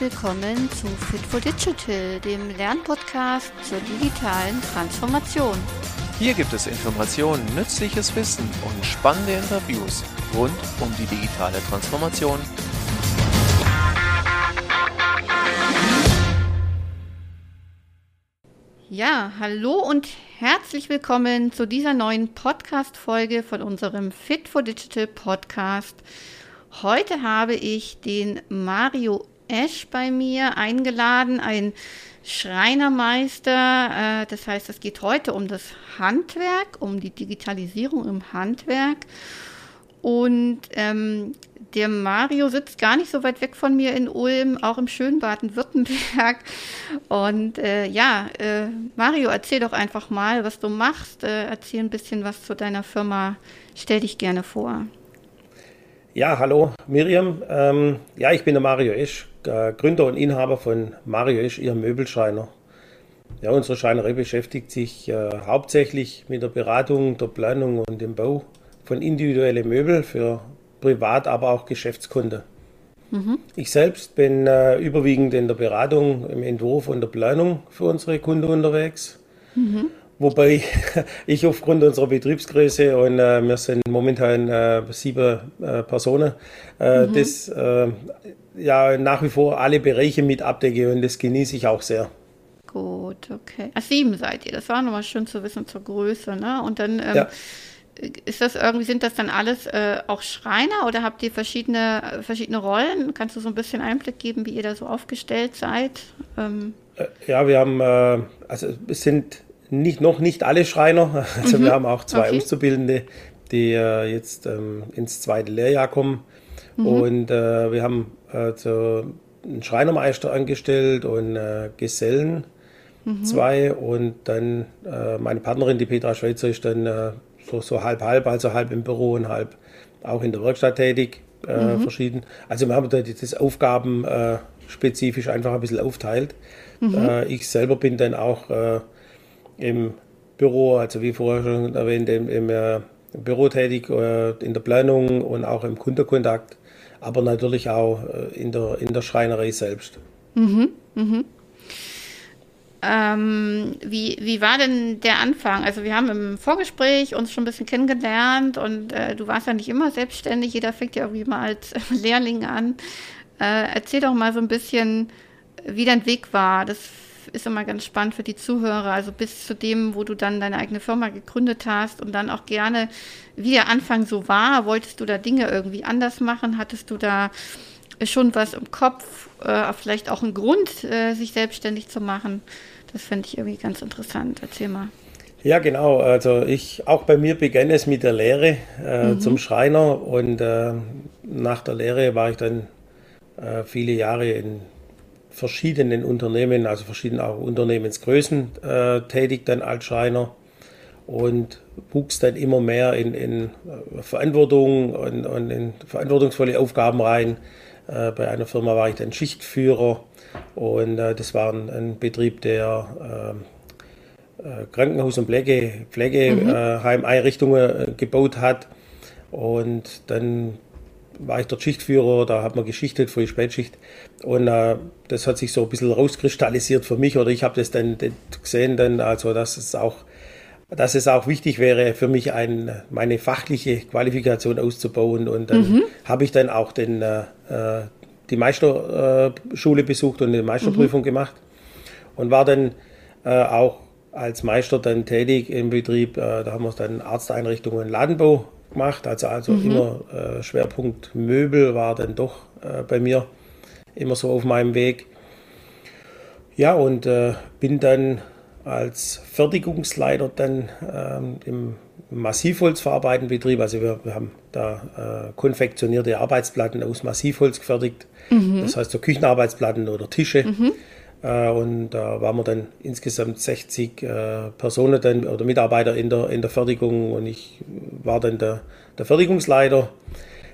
willkommen zu Fit for Digital, dem Lernpodcast zur digitalen Transformation. Hier gibt es Informationen, nützliches Wissen und spannende Interviews rund um die digitale Transformation. Ja, hallo und herzlich willkommen zu dieser neuen Podcast-Folge von unserem Fit for Digital Podcast. Heute habe ich den Mario Esch bei mir eingeladen, ein Schreinermeister. Äh, das heißt, es geht heute um das Handwerk, um die Digitalisierung im Handwerk. Und ähm, der Mario sitzt gar nicht so weit weg von mir in Ulm, auch im schönen Baden-Württemberg. Und äh, ja, äh, Mario, erzähl doch einfach mal, was du machst. Äh, erzähl ein bisschen was zu deiner Firma. Stell dich gerne vor. Ja, hallo Miriam. Ähm, ja, ich bin der Mario Esch, äh, Gründer und Inhaber von Mario Esch, Ihr Möbelschreiner. Ja, unsere Schreinerei beschäftigt sich äh, hauptsächlich mit der Beratung, der Planung und dem Bau von individuellen Möbel für Privat-, aber auch Geschäftskunden. Mhm. Ich selbst bin äh, überwiegend in der Beratung, im Entwurf und der Planung für unsere Kunden unterwegs. Mhm. Wobei ich aufgrund unserer Betriebsgröße und äh, wir sind momentan äh, sieben äh, Personen, äh, mhm. das äh, ja nach wie vor alle Bereiche mit abdecke und das genieße ich auch sehr. Gut, okay. Ach, sieben seid ihr. Das war nochmal schön zu wissen zur Größe, ne? Und dann ähm, ja. ist das irgendwie, sind das dann alles äh, auch Schreiner oder habt ihr verschiedene, verschiedene Rollen? Kannst du so ein bisschen Einblick geben, wie ihr da so aufgestellt seid? Ähm. Ja, wir haben, also es sind nicht, noch nicht alle Schreiner. Also mhm. wir haben auch zwei okay. Auszubildende, die äh, jetzt ähm, ins zweite Lehrjahr kommen. Mhm. Und äh, wir haben äh, so einen Schreinermeister angestellt und äh, Gesellen mhm. zwei. Und dann äh, meine Partnerin, die Petra Schweizer, ist dann äh, so, so halb halb, also halb im Büro und halb auch in der Werkstatt tätig, mhm. verschieden. Also wir haben da das Aufgaben spezifisch einfach ein bisschen aufteilt. Mhm. ich selber bin dann auch im Büro, also wie vorher schon erwähnt, im, im, äh, Büro tätig, äh, in der Planung und auch im Kundenkontakt, aber natürlich auch äh, in, der, in der Schreinerei selbst. Mhm, mhm. Ähm, wie, wie war denn der Anfang? Also wir haben im Vorgespräch uns schon ein bisschen kennengelernt und äh, du warst ja nicht immer selbstständig, jeder fängt ja irgendwie mal als Lehrling an. Äh, erzähl doch mal so ein bisschen, wie dein Weg war. Das ist immer ganz spannend für die Zuhörer, also bis zu dem, wo du dann deine eigene Firma gegründet hast und dann auch gerne, wie der Anfang so war. Wolltest du da Dinge irgendwie anders machen? Hattest du da schon was im Kopf, äh, vielleicht auch einen Grund, äh, sich selbstständig zu machen? Das fände ich irgendwie ganz interessant. Erzähl mal. Ja, genau. Also ich, auch bei mir begann es mit der Lehre äh, mhm. zum Schreiner und äh, nach der Lehre war ich dann äh, viele Jahre in verschiedenen Unternehmen, also verschiedene auch Unternehmensgrößen äh, tätig dann als Schreiner und wuchs dann immer mehr in, in äh, Verantwortung und, und, in verantwortungsvolle Aufgaben rein. Äh, bei einer Firma war ich dann Schichtführer und äh, das war ein, ein Betrieb, der äh, äh, Krankenhaus- und Pflege, Pflegeheimeinrichtungen mhm. gebaut hat. Und dann war ich dort Schichtführer, da hat man geschichtet, für die Spätschicht. Und äh, das hat sich so ein bisschen rauskristallisiert für mich oder ich habe das dann gesehen, dann, also dass es auch dass es auch wichtig wäre für mich, ein, meine fachliche Qualifikation auszubauen. Und dann mhm. habe ich dann auch den, äh, die Meisterschule besucht und eine Meisterprüfung mhm. gemacht und war dann äh, auch als Meister dann tätig im Betrieb. Äh, da haben wir dann Arzteinrichtungen, Ladenbau gemacht. Also, also mhm. immer äh, Schwerpunkt Möbel war dann doch äh, bei mir immer so auf meinem Weg. Ja, und äh, bin dann als Fertigungsleiter dann ähm, im Massivholzverarbeitenbetrieb, also wir, wir haben da äh, konfektionierte Arbeitsplatten aus Massivholz gefertigt, mhm. das heißt so Küchenarbeitsplatten oder Tische. Mhm. Äh, und da waren wir dann insgesamt 60 äh, Personen dann, oder Mitarbeiter in der, in der Fertigung und ich war dann der, der Fertigungsleiter.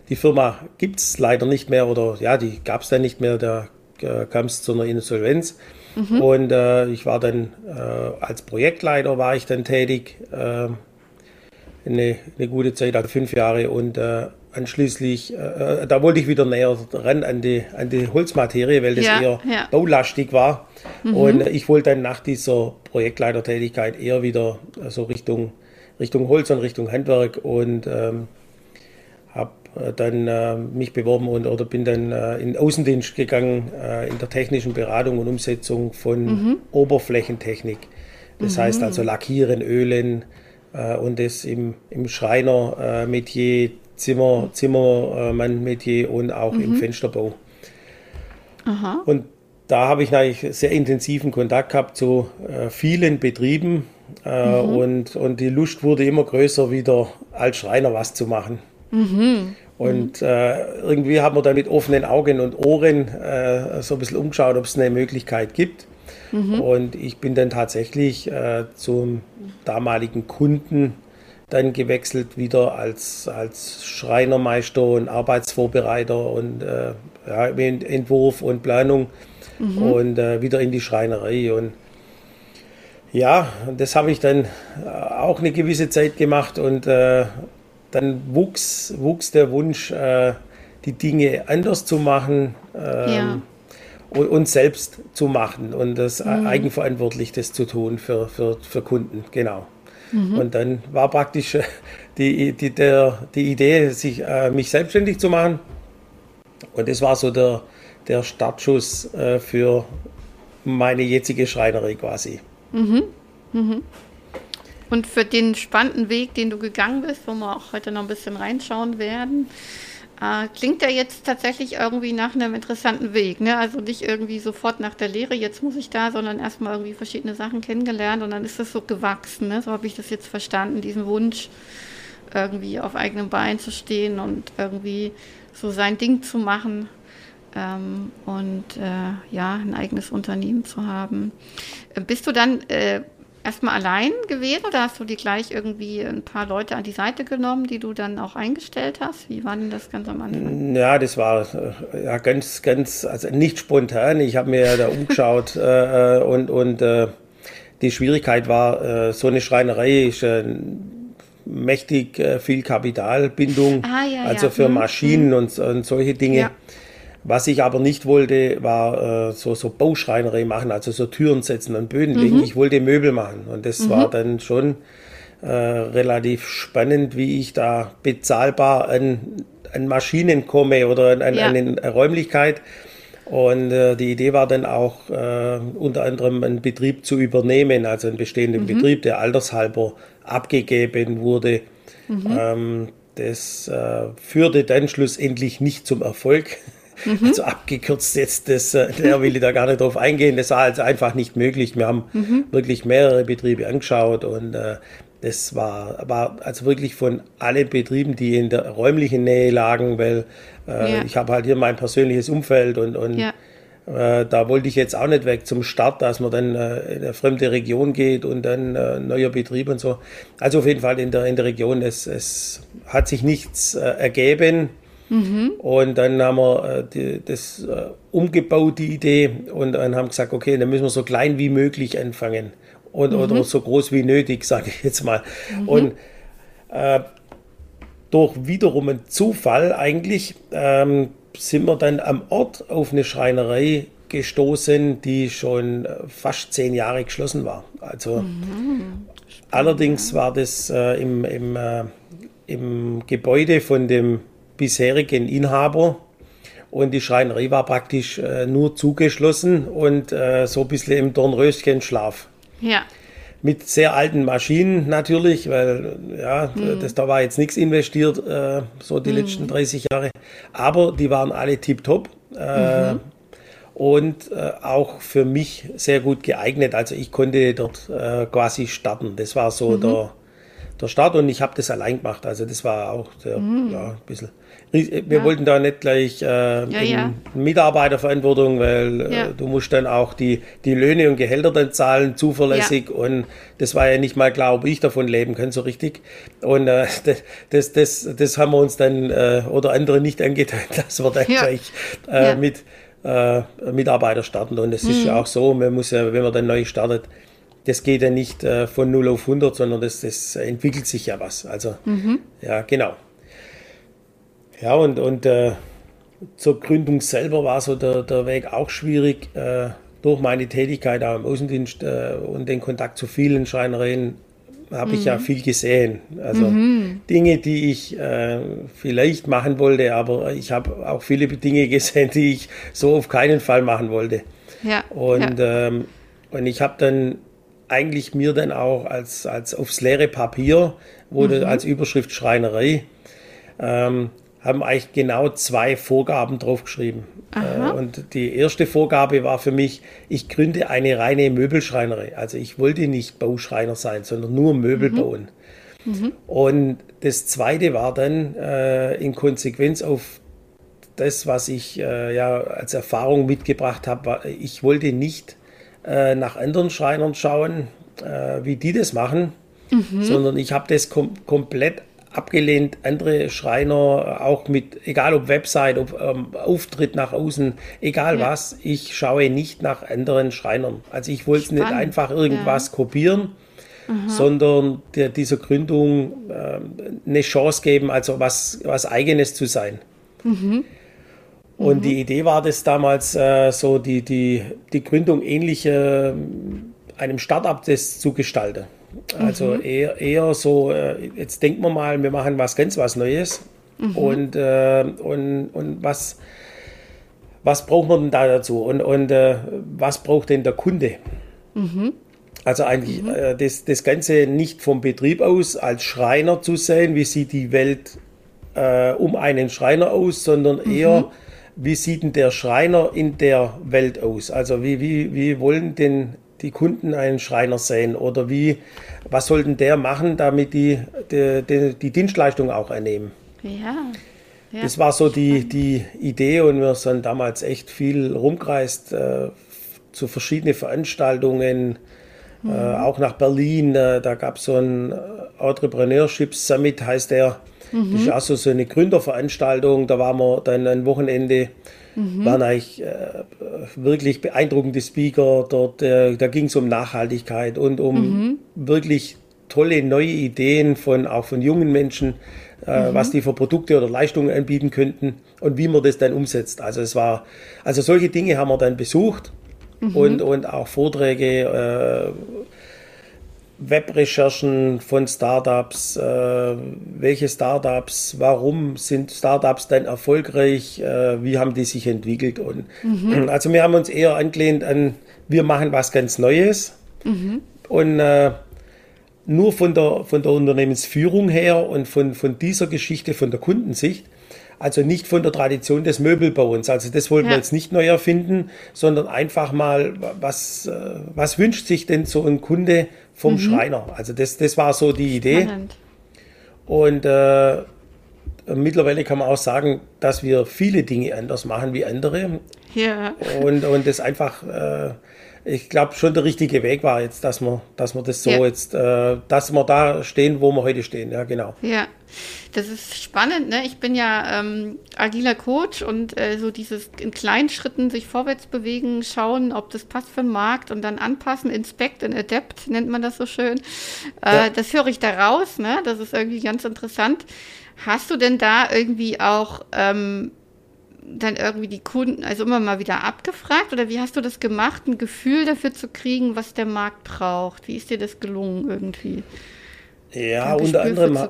Die Firma gibt es leider nicht mehr oder ja, die gab es dann nicht mehr, da äh, kam es zu einer Insolvenz. Mhm. Und äh, ich war dann äh, als Projektleiter war ich dann tätig, äh, eine, eine gute Zeit, also fünf Jahre. Und anschließend, äh, da wollte ich wieder näher ran an die, an die Holzmaterie, weil das ja, eher ja. baulastig war. Mhm. Und ich wollte dann nach dieser Projektleitertätigkeit eher wieder so Richtung, Richtung Holz und Richtung Handwerk und ähm, habe äh, dann äh, mich beworben und oder bin dann äh, in Außendienst gegangen äh, in der technischen Beratung und Umsetzung von mhm. Oberflächentechnik. Das mhm. heißt also Lackieren, Ölen äh, und das im, im Schreiner-Metier, Zimmer, Zimmermann-Metier und auch mhm. im Fensterbau. Aha. Und da habe ich eigentlich sehr intensiven Kontakt gehabt zu äh, vielen Betrieben äh, mhm. und, und die Lust wurde immer größer, wieder als Schreiner was zu machen. Mhm. Und äh, irgendwie haben wir dann mit offenen Augen und Ohren äh, so ein bisschen umgeschaut, ob es eine Möglichkeit gibt. Mhm. Und ich bin dann tatsächlich äh, zum damaligen Kunden dann gewechselt, wieder als, als Schreinermeister und Arbeitsvorbereiter und äh, ja, Entwurf und Planung mhm. und äh, wieder in die Schreinerei. Und ja, das habe ich dann äh, auch eine gewisse Zeit gemacht und äh, dann wuchs, wuchs der Wunsch, äh, die Dinge anders zu machen ähm, ja. und, und, selbst zu machen und das mhm. eigenverantwortlich das zu tun für, für, für Kunden, genau. Mhm. Und dann war praktisch die, die, der, die Idee, sich, äh, mich selbstständig zu machen. Und das war so der, der Startschuss äh, für meine jetzige Schreinerei quasi. Mhm. Mhm. Und für den spannenden Weg, den du gegangen bist, wo wir auch heute noch ein bisschen reinschauen werden, äh, klingt der jetzt tatsächlich irgendwie nach einem interessanten Weg. Ne? Also nicht irgendwie sofort nach der Lehre, jetzt muss ich da, sondern erstmal irgendwie verschiedene Sachen kennengelernt und dann ist das so gewachsen. Ne? So habe ich das jetzt verstanden, diesen Wunsch, irgendwie auf eigenem Bein zu stehen und irgendwie so sein Ding zu machen. Ähm, und äh, ja, ein eigenes Unternehmen zu haben. Bist du dann äh, erstmal allein gewesen oder hast du dir gleich irgendwie ein paar Leute an die Seite genommen, die du dann auch eingestellt hast? Wie war denn das ganz am Anfang? Ja, das war äh, ja ganz, ganz, also nicht spontan. Ich habe mir da umgeschaut äh, äh, und, und äh, die Schwierigkeit war, äh, so eine Schreinerei ist äh, mächtig viel Kapitalbindung, ah, ja, also ja. für mhm. Maschinen mhm. und, und, solche Dinge. Ja. Was ich aber nicht wollte, war äh, so, so Bauschreinerei machen, also so Türen setzen und Böden legen. Mhm. Ich wollte Möbel machen. Und das mhm. war dann schon äh, relativ spannend, wie ich da bezahlbar an, an Maschinen komme oder an, an, ja. an eine Räumlichkeit. Und äh, die Idee war dann auch äh, unter anderem einen Betrieb zu übernehmen, also einen bestehenden mhm. Betrieb, der altershalber abgegeben wurde. Mhm. Ähm, das äh, führte dann schlussendlich nicht zum Erfolg. Mhm. Also abgekürzt jetzt, das, äh, der will ich da gar nicht drauf eingehen. Das war also einfach nicht möglich. Wir haben mhm. wirklich mehrere Betriebe angeschaut und äh, das war, war also wirklich von allen Betrieben, die in der räumlichen Nähe lagen, weil äh, ja. ich habe halt hier mein persönliches Umfeld und, und ja. äh, da wollte ich jetzt auch nicht weg zum Start, dass man dann äh, in eine fremde Region geht und dann äh, neuer Betrieb und so. Also auf jeden Fall in der, in der Region, es, es hat sich nichts ergeben. Mhm. Und dann haben wir äh, die, das äh, umgebaut, die Idee, und dann haben gesagt, okay, dann müssen wir so klein wie möglich anfangen. Und, mhm. Oder so groß wie nötig, sage ich jetzt mal. Mhm. Und äh, durch wiederum einen Zufall eigentlich ähm, sind wir dann am Ort auf eine Schreinerei gestoßen, die schon äh, fast zehn Jahre geschlossen war. Also mhm. allerdings war das äh, im, im, äh, im Gebäude von dem bisherigen Inhaber. Und die Schreinerei war praktisch äh, nur zugeschlossen und äh, so ein bisschen im Dornröschenschlaf. Ja. Mit sehr alten Maschinen natürlich, weil ja, mhm. das, da war jetzt nichts investiert, äh, so die mhm. letzten 30 Jahre. Aber die waren alle tiptop. Äh, mhm. Und äh, auch für mich sehr gut geeignet. Also ich konnte dort äh, quasi starten. Das war so mhm. der, der Start und ich habe das allein gemacht. Also das war auch der, mhm. ja, ein bisschen wir ja. wollten da nicht gleich äh, ja, ja. Mitarbeiterverantwortung, weil äh, du musst dann auch die, die Löhne und Gehälter dann zahlen, zuverlässig. Und das war ja nicht mal klar, ob ich davon leben kann, so richtig. Und äh, das, das, das haben wir uns dann äh, oder andere nicht angetan, dass wir dann gleich äh, mit äh, Mitarbeiter starten. Und es mhm. ist ja auch so, man muss ja, wenn man dann neu startet, das geht ja nicht äh, von 0 auf 100, sondern das, das entwickelt sich ja was. Also, mhm. ja, genau. Ja, und, und äh, zur Gründung selber war so der, der Weg auch schwierig. Äh, durch meine Tätigkeit auch im Außendienst äh, und den Kontakt zu vielen Schreinereien habe mhm. ich ja mhm. viel gesehen. Also mhm. Dinge, die ich äh, vielleicht machen wollte, aber ich habe auch viele Dinge gesehen, die ich so auf keinen Fall machen wollte. Ja. Und, ja. Ähm, und ich habe dann eigentlich mir dann auch als, als aufs leere Papier, wurde mhm. als Überschrift Schreinerei, ähm, haben eigentlich genau zwei Vorgaben draufgeschrieben. Äh, und die erste Vorgabe war für mich, ich gründe eine reine Möbelschreinerei. Also ich wollte nicht Bauschreiner sein, sondern nur Möbel mhm. bauen. Mhm. Und das zweite war dann äh, in Konsequenz auf das, was ich äh, ja als Erfahrung mitgebracht habe, ich wollte nicht äh, nach anderen Schreinern schauen, äh, wie die das machen, mhm. sondern ich habe das kom komplett abgelehnt, andere Schreiner, auch mit, egal ob Website, ob ähm, Auftritt nach außen, egal ja. was, ich schaue nicht nach anderen Schreinern. Also ich wollte nicht einfach irgendwas ja. kopieren, Aha. sondern der, dieser Gründung äh, eine Chance geben, also was, was eigenes zu sein. Mhm. Und mhm. die Idee war das damals äh, so, die, die, die Gründung ähnlich äh, einem Startup das zu gestalten. Also mhm. eher, eher so, äh, jetzt denken wir mal, wir machen was ganz was Neues. Mhm. Und, äh, und, und was, was braucht man denn da dazu? Und, und äh, was braucht denn der Kunde? Mhm. Also eigentlich mhm. äh, das, das Ganze nicht vom Betrieb aus als Schreiner zu sehen, wie sieht die Welt äh, um einen Schreiner aus, sondern mhm. eher, wie sieht denn der Schreiner in der Welt aus? Also wie, wie, wie wollen denn die Kunden einen Schreiner sehen oder wie, was sollten der machen, damit die, die, die, die Dienstleistung auch einnehmen. Ja. ja. Das war so die, die Idee und wir sind damals echt viel rumgereist äh, zu verschiedenen Veranstaltungen, äh, mhm. äh, auch nach Berlin. Äh, da gab es so ein Entrepreneurship Summit, heißt der. Mhm. Das ist auch so, so eine Gründerveranstaltung. Da waren wir dann ein Wochenende Mhm. Waren eigentlich äh, wirklich beeindruckende Speaker dort. Äh, da ging es um Nachhaltigkeit und um mhm. wirklich tolle neue Ideen von auch von jungen Menschen, äh, mhm. was die für Produkte oder Leistungen anbieten könnten und wie man das dann umsetzt. Also es war, also solche Dinge haben wir dann besucht mhm. und, und auch Vorträge äh, Webrecherchen von Startups, äh, welche Startups, warum sind Startups dann erfolgreich, äh, wie haben die sich entwickelt und mhm. also wir haben uns eher angelehnt an, wir machen was ganz Neues mhm. und äh, nur von der, von der Unternehmensführung her und von, von dieser Geschichte, von der Kundensicht, also nicht von der Tradition des Möbelbauens. Also das wollten ja. wir jetzt nicht neu erfinden, sondern einfach mal, was, äh, was wünscht sich denn so ein Kunde vom mhm. Schreiner. Also das, das war so die Idee. Spannend. Und äh, mittlerweile kann man auch sagen, dass wir viele Dinge anders machen wie andere. Ja. Und, und das einfach, äh, ich glaube, schon der richtige Weg war jetzt, dass wir, dass wir das so ja. jetzt, äh, dass wir da stehen, wo wir heute stehen. Ja, genau. Ja. Das ist spannend, ne? Ich bin ja ähm, agiler Coach und äh, so dieses in kleinen Schritten sich vorwärts bewegen, schauen, ob das passt für den Markt und dann anpassen, inspect und adapt nennt man das so schön. Äh, ja. Das höre ich da raus, ne? Das ist irgendwie ganz interessant. Hast du denn da irgendwie auch ähm, dann irgendwie die Kunden, also immer mal wieder abgefragt oder wie hast du das gemacht, ein Gefühl dafür zu kriegen, was der Markt braucht? Wie ist dir das gelungen irgendwie? Ja, unter anderem.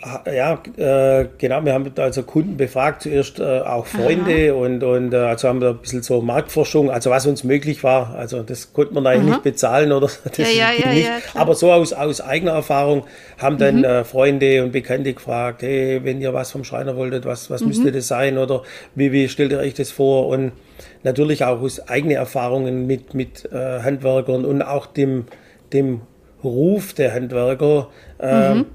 Ja, äh, genau. Wir haben also Kunden befragt, zuerst äh, auch Freunde Aha. und, und äh, also haben wir ein bisschen so Marktforschung, also was uns möglich war. Also das konnte man eigentlich Aha. nicht bezahlen oder das ja, ja, ja, nicht. Aber so aus, aus eigener Erfahrung haben dann mhm. Äh, Freunde und Bekannte gefragt, hey, wenn ihr was vom Schreiner wolltet, was, was mhm. müsste das sein oder wie, wie stellt ihr euch das vor? Und natürlich auch aus eigenen Erfahrungen mit, mit äh, Handwerkern und auch dem, dem Ruf der Handwerker. Mhm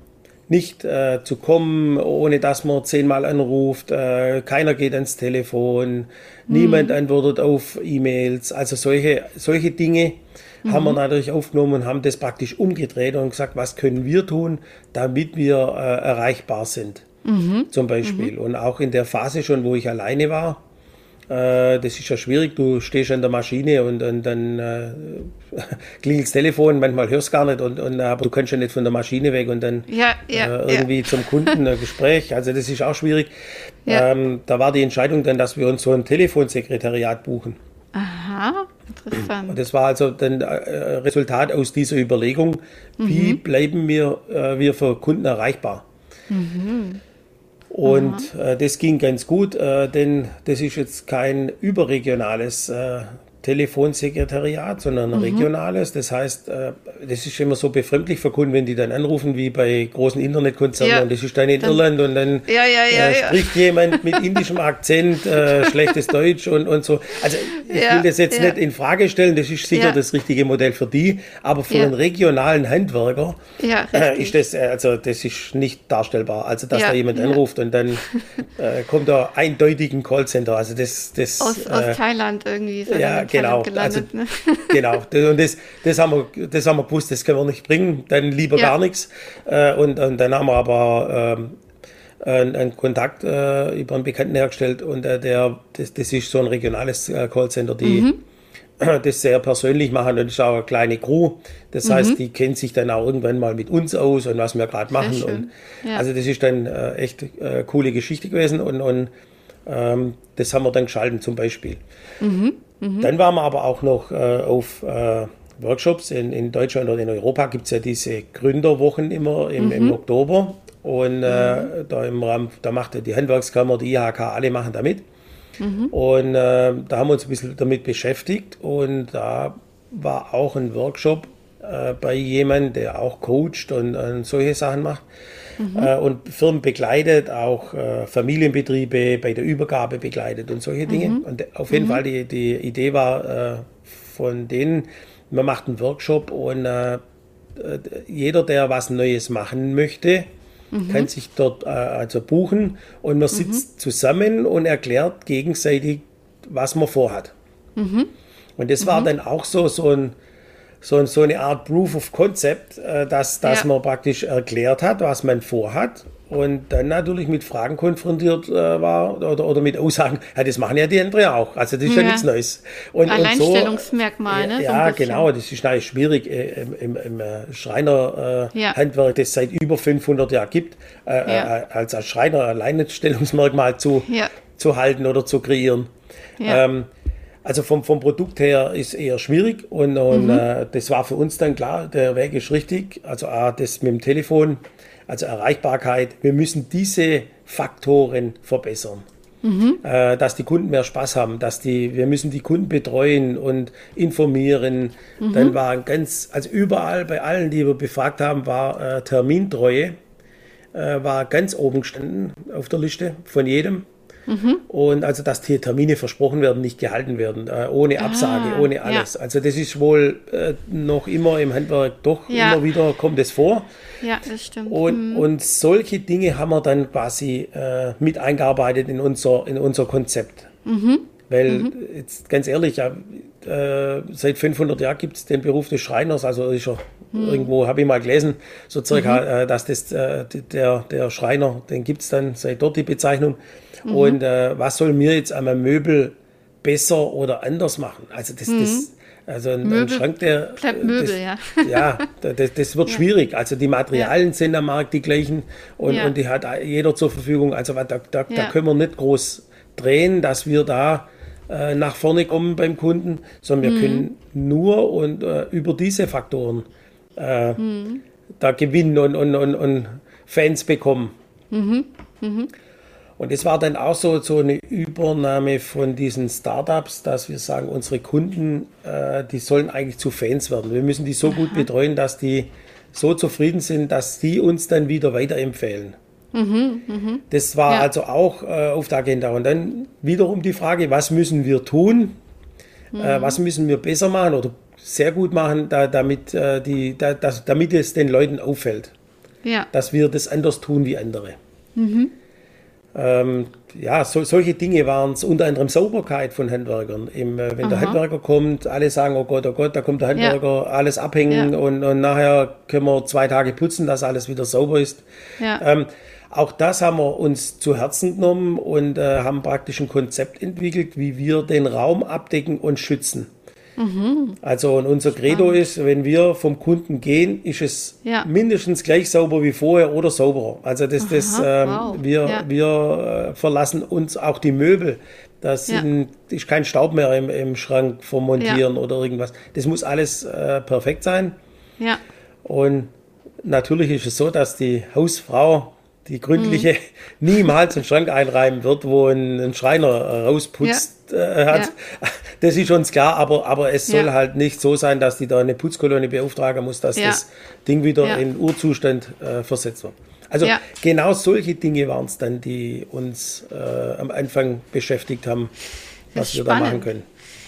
nicht äh, zu kommen, ohne dass man zehnmal anruft. Äh, keiner geht ans Telefon, mhm. niemand antwortet auf E-Mails. Also solche, solche Dinge mhm. haben wir natürlich aufgenommen und haben das praktisch umgedreht und gesagt, was können wir tun, damit wir äh, erreichbar sind. Mhm. Zum Beispiel. Mhm. Und auch in der Phase schon, wo ich alleine war, das ist ja schwierig. Du stehst an der Maschine und, und dann äh, klingelt das Telefon, manchmal hörst du gar nicht, und, und, aber du kannst ja nicht von der Maschine weg und dann ja, ja, äh, irgendwie ja. zum Kunden ein Gespräch. Also das ist auch schwierig. Ähm, da war die Entscheidung dann, dass wir uns so ein Telefonsekretariat buchen. Aha, interessant. Und das war also dann äh, Resultat aus dieser Überlegung, wie mhm. bleiben wir, äh, wir für Kunden erreichbar. Mhm. Und äh, das ging ganz gut, äh, denn das ist jetzt kein überregionales äh, Telefonsekretariat, sondern ein mhm. regionales. Das heißt, äh, das ist immer so befremdlich für Kunden, wenn die dann anrufen, wie bei großen Internetkonzernen, ja. das ist dann in dann, Irland und dann ja, ja, äh, spricht jemand mit indischem Akzent äh, schlechtes Deutsch und, und so. Also ich will das jetzt nicht in Frage stellen, das ist sicher das richtige Modell für die, aber für einen regionalen Handwerker äh, ist das, äh, also das ist nicht darstellbar. Also dass da jemand anruft und dann äh, kommt da eindeutig ein Callcenter. Also das, das aus, aus Thailand irgendwie. Ja, genau. Gelandet, also, ne? genau. Und das, das, haben wir, das haben wir gewusst, das können wir nicht bringen, dann lieber ja. gar nichts. Äh, und, und dann haben wir aber ähm, einen, einen Kontakt äh, über einen Bekannten hergestellt und äh, der, das, das ist so ein regionales äh, Callcenter, die mhm. das sehr persönlich machen und das ist auch eine kleine Crew. Das mhm. heißt, die kennt sich dann auch irgendwann mal mit uns aus und was wir gerade machen. Und, ja. Also das ist dann äh, echt äh, coole Geschichte gewesen und, und ähm, das haben wir dann geschalten zum Beispiel. Mhm. Mhm. Dann waren wir aber auch noch äh, auf äh, Workshops in, in Deutschland oder in Europa gibt es ja diese Gründerwochen immer im, mhm. im Oktober. Und äh, mhm. da im Rahmen, da macht die Handwerkskammer, die IHK, alle machen da mit. Mhm. Und äh, da haben wir uns ein bisschen damit beschäftigt und da war auch ein Workshop äh, bei jemandem, der auch coacht und, und solche Sachen macht mhm. äh, und Firmen begleitet, auch äh, Familienbetriebe bei der Übergabe begleitet und solche Dinge. Mhm. Und auf jeden mhm. Fall die, die Idee war äh, von denen, man macht einen Workshop und äh, jeder, der was Neues machen möchte, mhm. kann sich dort äh, also buchen und man sitzt mhm. zusammen und erklärt gegenseitig, was man vorhat. Mhm. Und das war dann auch so, so ein so, so eine Art Proof of Concept, äh, dass, dass ja. man praktisch erklärt hat, was man vorhat und dann natürlich mit Fragen konfrontiert äh, war oder, oder mit Aussagen, ja, das machen ja die anderen auch. Also das ist ja, ja nichts Neues. Und, Alleinstellungsmerkmal, und so, ne? Ja, so genau, das ist natürlich schwierig äh, im, im, im äh, Schreinerhandwerk, äh, das es seit über 500 Jahren gibt, äh, als, als Schreiner Alleinstellungsmerkmal zu, zu halten oder zu kreieren. Ähm, also vom, vom Produkt her ist eher schwierig und, und mhm. äh, das war für uns dann klar, der Weg ist richtig. Also A, das mit dem Telefon, also Erreichbarkeit. Wir müssen diese Faktoren verbessern. Mhm. Äh, dass die Kunden mehr Spaß haben, dass die, wir müssen die Kunden betreuen und informieren. Mhm. Dann war ganz, also überall bei allen, die wir befragt haben, war äh, Termintreue, äh, war ganz oben gestanden auf der Liste von jedem. Mhm. Und also, dass die Termine versprochen werden, nicht gehalten werden, äh, ohne ah, Absage, ah, ohne alles. Ja. Also, das ist wohl äh, noch immer im Handwerk doch ja. immer wieder kommt es vor. Ja, das stimmt. Und, mhm. und solche Dinge haben wir dann quasi äh, mit eingearbeitet in unser, in unser Konzept. Mhm. Weil, mhm. jetzt ganz ehrlich, ja, äh, seit 500 Jahren gibt es den Beruf des Schreiners, also ist er, mhm. irgendwo habe ich mal gelesen, so circa, mhm. äh, dass das, äh, der, der Schreiner, den gibt es dann seit dort die Bezeichnung. Mhm. Und äh, was soll mir jetzt einmal Möbel besser oder anders machen? Also das, mhm. das also ein, ein, Schrank, der bleibt Möbel, das, ja. Ja, das, das wird ja. schwierig. Also die Materialien ja. sind am Markt die gleichen und, ja. und die hat jeder zur Verfügung. Also da, da, da können wir nicht groß drehen, dass wir da äh, nach vorne kommen beim Kunden, sondern wir mhm. können nur und äh, über diese Faktoren äh, mhm. da gewinnen und, und, und, und Fans bekommen. Mhm. mhm. Und es war dann auch so, so eine Übernahme von diesen Startups, dass wir sagen, unsere Kunden, äh, die sollen eigentlich zu Fans werden. Wir müssen die so Aha. gut betreuen, dass die so zufrieden sind, dass die uns dann wieder weiterempfehlen. Mhm, mh. Das war ja. also auch äh, auf der Agenda. Und dann wiederum die Frage, was müssen wir tun? Mhm. Äh, was müssen wir besser machen oder sehr gut machen, da, damit, äh, die, da, das, damit es den Leuten auffällt? Ja. Dass wir das anders tun wie andere. Mhm. Ähm, ja, so, solche Dinge waren es, unter anderem Sauberkeit von Handwerkern. Im, äh, wenn Aha. der Handwerker kommt, alle sagen, oh Gott, oh Gott, da kommt der Handwerker, ja. alles abhängen ja. und, und nachher können wir zwei Tage putzen, dass alles wieder sauber ist. Ja. Ähm, auch das haben wir uns zu Herzen genommen und äh, haben praktisch ein Konzept entwickelt, wie wir den Raum abdecken und schützen. Mhm. Also und unser Credo Spannend. ist, wenn wir vom Kunden gehen, ist es ja. mindestens gleich sauber wie vorher oder sauberer. Also das, das ähm, wow. wir, ja. wir äh, verlassen uns auch die Möbel. Da ja. ist kein Staub mehr im, im Schrank vom Montieren oder irgendwas. Das muss alles äh, perfekt sein. Ja. Und natürlich ist es so, dass die Hausfrau die gründliche, mhm. niemals einen Schrank einreiben wird, wo ein, ein Schreiner rausputzt ja. äh, hat. Ja. Das ist uns klar, aber, aber es soll ja. halt nicht so sein, dass die da eine Putzkolonne beauftragen muss, dass das Ding wieder in Urzustand äh, versetzt wird. Also genau solche Dinge waren es dann, die uns äh, am Anfang beschäftigt haben, was wir da machen können.